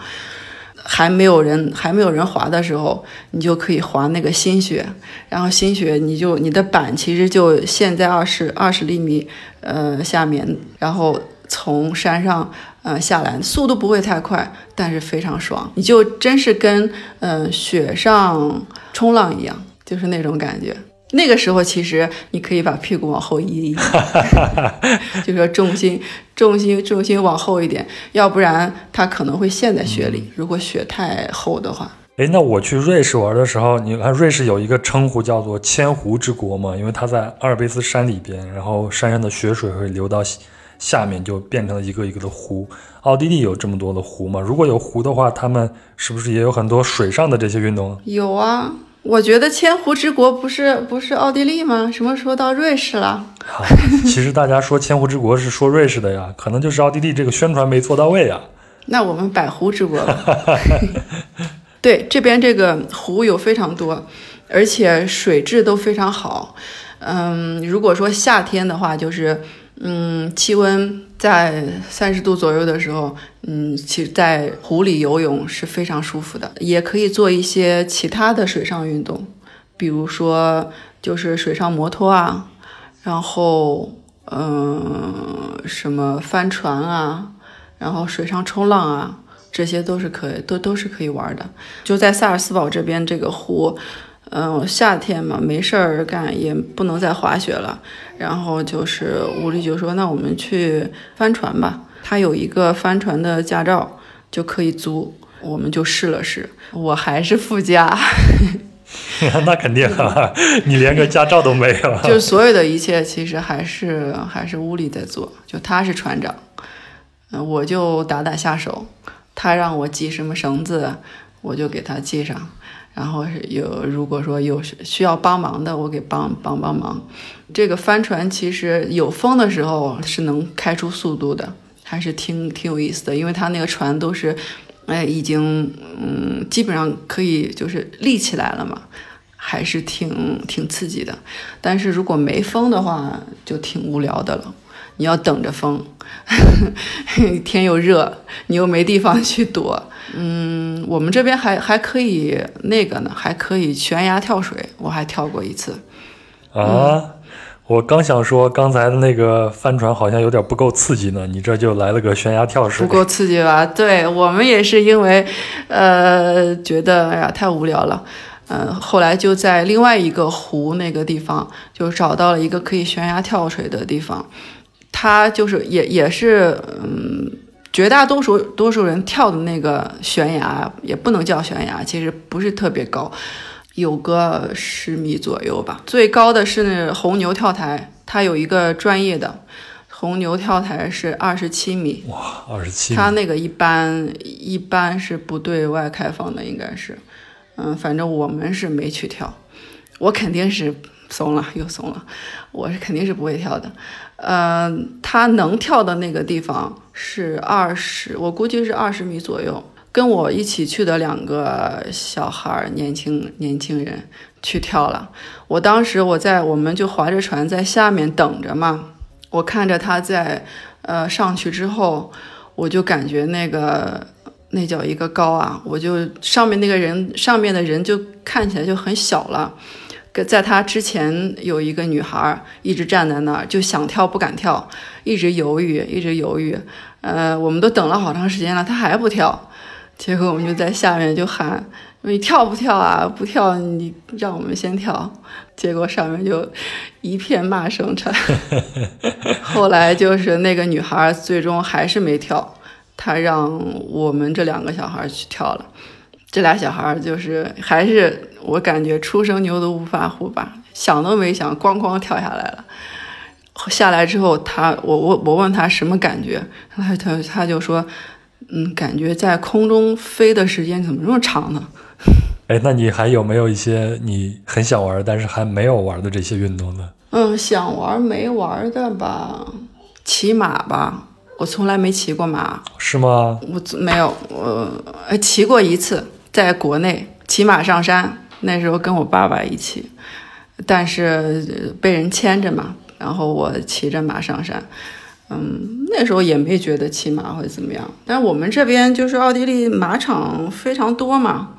还没有人还没有人滑的时候，你就可以滑那个新雪，然后新雪你就你的板其实就陷在二十二十厘米呃下面，然后从山上呃下来，速度不会太快，但是非常爽，你就真是跟嗯雪上冲浪一样，就是那种感觉。那个时候，其实你可以把屁股往后移 就说重心、重心、重心往后一点，要不然它可能会陷在雪里。如果雪太厚的话，哎，那我去瑞士玩的时候，你看瑞士有一个称呼叫做“千湖之国”嘛，因为它在阿尔卑斯山里边，然后山上的雪水会流到下面，就变成了一个一个的湖。奥地利有这么多的湖吗？如果有湖的话，他们是不是也有很多水上的这些运动？有啊。我觉得千湖之国不是不是奥地利吗？什么时候到瑞士了？其实大家说千湖之国是说瑞士的呀，可能就是奥地利这个宣传没做到位呀。那我们百湖之国吧。对，这边这个湖有非常多，而且水质都非常好。嗯，如果说夏天的话，就是。嗯，气温在三十度左右的时候，嗯，其实在湖里游泳是非常舒服的，也可以做一些其他的水上运动，比如说就是水上摩托啊，然后嗯，什么帆船啊，然后水上冲浪啊，这些都是可以，都都是可以玩的。就在萨尔斯堡这边这个湖。嗯，夏天嘛，没事儿干，也不能再滑雪了。然后就是吴丽就说：“那我们去帆船吧。”他有一个帆船的驾照，就可以租。我们就试了试，我还是副驾。那肯定啊，你连个驾照都没有。就所有的一切，其实还是还是屋里在做。就他是船长，嗯，我就打打下手。他让我系什么绳子，我就给他系上。然后有，如果说有需要帮忙的，我给帮帮帮忙。这个帆船其实有风的时候是能开出速度的，还是挺挺有意思的。因为它那个船都是，哎，已经嗯，基本上可以就是立起来了嘛，还是挺挺刺激的。但是如果没风的话，就挺无聊的了。你要等着风，天又热，你又没地方去躲。嗯，我们这边还还可以那个呢，还可以悬崖跳水，我还跳过一次。啊，我刚想说，刚才的那个帆船好像有点不够刺激呢，你这就来了个悬崖跳水，不够刺激吧？对我们也是因为，呃，觉得哎呀太无聊了，嗯，后来就在另外一个湖那个地方，就找到了一个可以悬崖跳水的地方。它就是也也是，嗯，绝大多数多数人跳的那个悬崖也不能叫悬崖，其实不是特别高，有个十米左右吧。最高的是那红牛跳台，它有一个专业的红牛跳台是二十七米。哇，二十七！它那个一般一般是不对外开放的，应该是，嗯，反正我们是没去跳，我肯定是。松了又松了，我是肯定是不会跳的。嗯，他能跳的那个地方是二十，我估计是二十米左右，跟我一起去的两个小孩儿，年轻年轻人去跳了。我当时我在我们就划着船在下面等着嘛，我看着他在呃上去之后，我就感觉那个那叫一个高啊，我就上面那个人上面的人就看起来就很小了。在他之前有一个女孩一直站在那儿，就想跳不敢跳，一直犹豫，一直犹豫。呃，我们都等了好长时间了，他还不跳。结果我们就在下面就喊：“你跳不跳啊？不跳，你让我们先跳。”结果上面就一片骂声传。后来就是那个女孩最终还是没跳，她让我们这两个小孩去跳了。这俩小孩就是还是我感觉初生牛犊不怕虎吧，想都没想，咣咣跳下来了。下来之后，他我我我问他什么感觉，他他他就说，嗯，感觉在空中飞的时间怎么这么长呢？哎，那你还有没有一些你很想玩但是还没有玩的这些运动呢？嗯，想玩没玩的吧，骑马吧，我从来没骑过马。是吗？我没有，我呃骑过一次。在国内骑马上山，那时候跟我爸爸一起，但是被人牵着嘛，然后我骑着马上山，嗯，那时候也没觉得骑马会怎么样。但我们这边就是奥地利马场非常多嘛，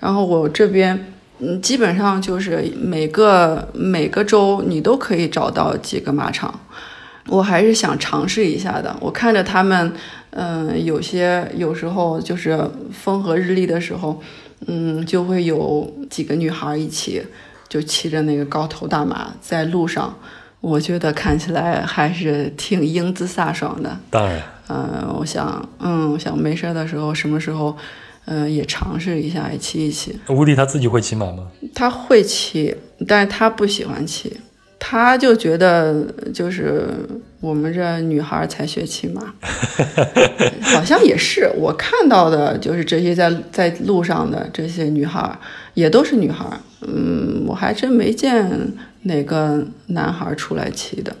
然后我这边嗯，基本上就是每个每个州你都可以找到几个马场，我还是想尝试一下的。我看着他们。嗯，有些有时候就是风和日丽的时候，嗯，就会有几个女孩一起，就骑着那个高头大马在路上，我觉得看起来还是挺英姿飒爽的。当然，嗯，我想，嗯，我想没事的时候，什么时候，嗯，也尝试一下，也骑一骑。吴迪他自己会骑马吗？他会骑，但是他不喜欢骑。他就觉得就是我们这女孩才学骑马，好像也是我看到的，就是这些在在路上的这些女孩也都是女孩，嗯，我还真没见哪个男孩出来骑的，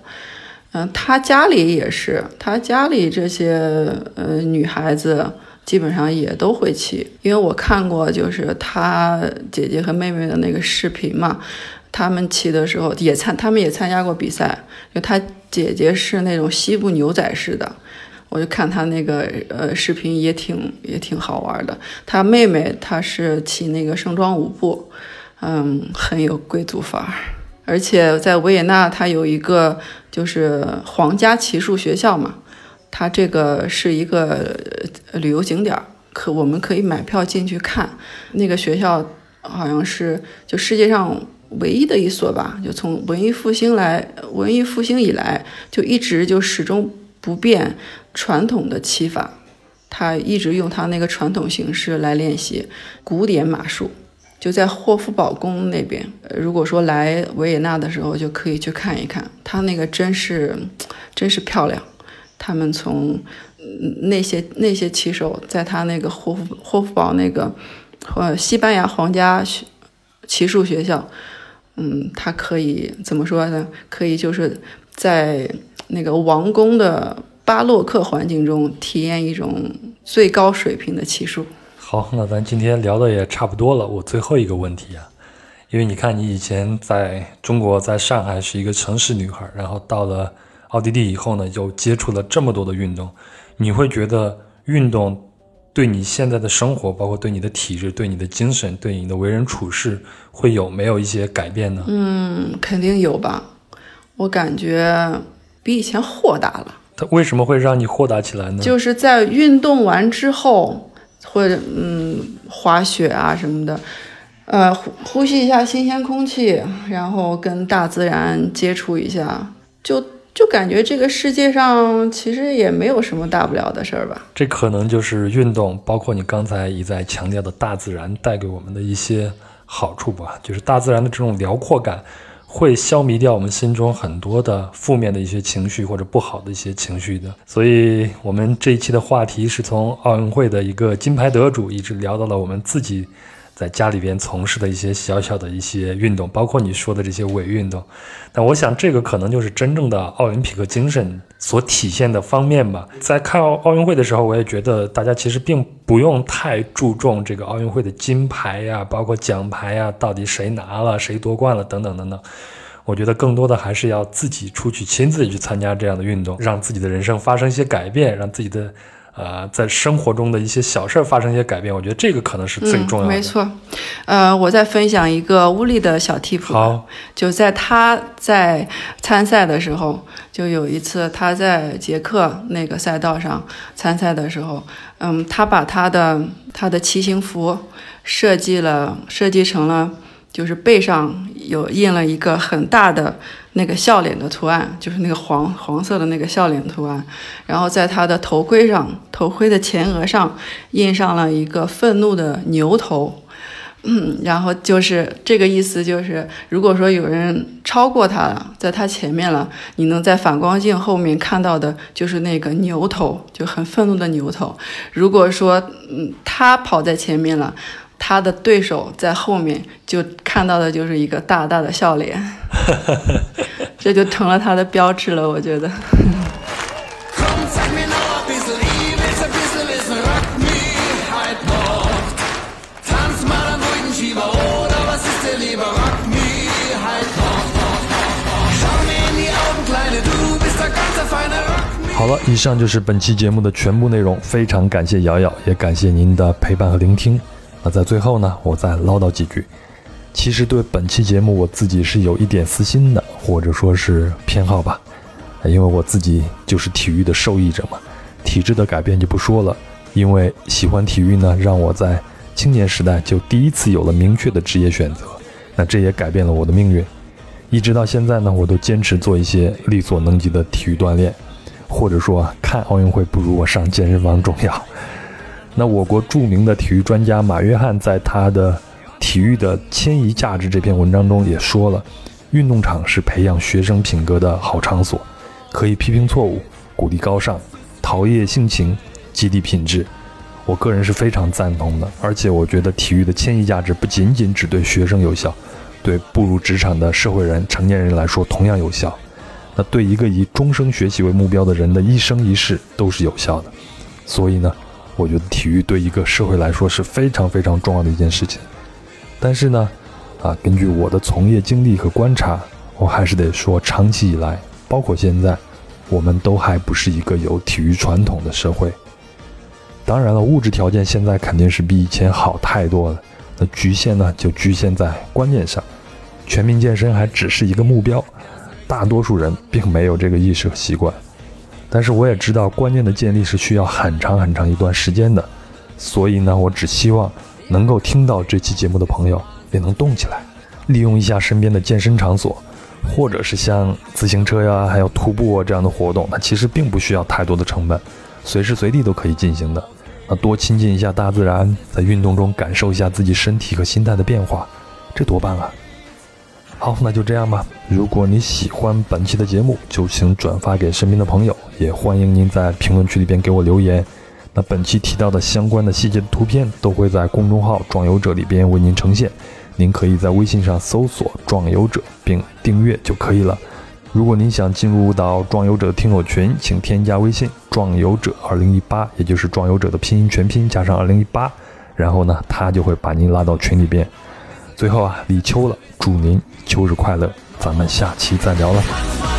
嗯，他家里也是，他家里这些呃女孩子基本上也都会骑，因为我看过就是他姐姐和妹妹的那个视频嘛。他们骑的时候也参，他们也参加过比赛。就他姐姐是那种西部牛仔式的，我就看他那个呃视频也挺也挺好玩的。他妹妹她是骑那个盛装舞步，嗯，很有贵族范儿。而且在维也纳，它有一个就是皇家骑术学校嘛，它这个是一个旅游景点，可我们可以买票进去看。那个学校好像是就世界上。唯一的一所吧，就从文艺复兴来，文艺复兴以来就一直就始终不变传统的骑法，他一直用他那个传统形式来练习古典马术，就在霍夫堡宫那边。如果说来维也纳的时候，就可以去看一看，他那个真是真是漂亮。他们从那些那些骑手，在他那个霍夫霍夫堡那个呃西班牙皇家骑术学校。嗯，他可以怎么说呢？可以就是在那个王宫的巴洛克环境中体验一种最高水平的骑术。好，那咱今天聊的也差不多了。我最后一个问题啊，因为你看你以前在中国，在上海是一个城市女孩，然后到了奥地利以后呢，又接触了这么多的运动，你会觉得运动？对你现在的生活，包括对你的体质、对你的精神、对你的为人处事，会有没有一些改变呢？嗯，肯定有吧。我感觉比以前豁达了。它为什么会让你豁达起来呢？就是在运动完之后，或者嗯，滑雪啊什么的，呃，呼呼吸一下新鲜空气，然后跟大自然接触一下，就。就感觉这个世界上其实也没有什么大不了的事儿吧。这可能就是运动，包括你刚才一再强调的大自然带给我们的一些好处吧。就是大自然的这种辽阔感，会消弭掉我们心中很多的负面的一些情绪或者不好的一些情绪的。所以，我们这一期的话题是从奥运会的一个金牌得主，一直聊到了我们自己。在家里边从事的一些小小的一些运动，包括你说的这些伪运动，但我想这个可能就是真正的奥林匹克精神所体现的方面吧。在看奥奥运会的时候，我也觉得大家其实并不用太注重这个奥运会的金牌呀，包括奖牌呀，到底谁拿了，谁夺冠了等等等等。我觉得更多的还是要自己出去亲自去参加这样的运动，让自己的人生发生一些改变，让自己的。呃，在生活中的一些小事儿发生一些改变，我觉得这个可能是最重要的。没错，呃，我再分享一个乌力的小 tip。好，就在他在参赛的时候，就有一次他在捷克那个赛道上参赛的时候，嗯，他把他的他的骑行服设计了，设计成了。就是背上有印了一个很大的那个笑脸的图案，就是那个黄黄色的那个笑脸图案。然后在他的头盔上，头盔的前额上印上了一个愤怒的牛头。嗯，然后就是这个意思，就是如果说有人超过他了，在他前面了，你能在反光镜后面看到的就是那个牛头，就很愤怒的牛头。如果说嗯他跑在前面了。他的对手在后面，就看到的就是一个大大的笑脸，这就成了他的标志了。我觉得。好了，以上就是本期节目的全部内容。非常感谢瑶瑶，也感谢您的陪伴和聆听。那在最后呢，我再唠叨几句。其实对本期节目，我自己是有一点私心的，或者说是偏好吧。因为我自己就是体育的受益者嘛。体质的改变就不说了，因为喜欢体育呢，让我在青年时代就第一次有了明确的职业选择。那这也改变了我的命运。一直到现在呢，我都坚持做一些力所能及的体育锻炼，或者说看奥运会不如我上健身房重要。那我国著名的体育专家马约翰在他的《体育的迁移价值》这篇文章中也说了，运动场是培养学生品格的好场所，可以批评错误，鼓励高尚，陶冶性情，激励品质。我个人是非常赞同的，而且我觉得体育的迁移价值不仅仅只对学生有效，对步入职场的社会人、成年人来说同样有效。那对一个以终生学习为目标的人的一生一世都是有效的。所以呢？我觉得体育对一个社会来说是非常非常重要的一件事情，但是呢，啊，根据我的从业经历和观察，我还是得说，长期以来，包括现在，我们都还不是一个有体育传统的社会。当然了，物质条件现在肯定是比以前好太多了。那局限呢，就局限在观念上，全民健身还只是一个目标，大多数人并没有这个意识和习惯。但是我也知道，观念的建立是需要很长很长一段时间的，所以呢，我只希望能够听到这期节目的朋友也能动起来，利用一下身边的健身场所，或者是像自行车呀，还有徒步啊这样的活动，那其实并不需要太多的成本，随时随地都可以进行的。那多亲近一下大自然，在运动中感受一下自己身体和心态的变化，这多棒啊！好，那就这样吧。如果你喜欢本期的节目，就请转发给身边的朋友，也欢迎您在评论区里边给我留言。那本期提到的相关的细节的图片都会在公众号“壮游者”里边为您呈现，您可以在微信上搜索“壮游者”并订阅就可以了。如果您想进入到壮游者听友群，请添加微信“壮游者二零一八”，也就是“壮游者”的拼音全拼加上二零一八，然后呢，他就会把您拉到群里边。最后啊，立秋了，祝您秋日快乐，咱们下期再聊了。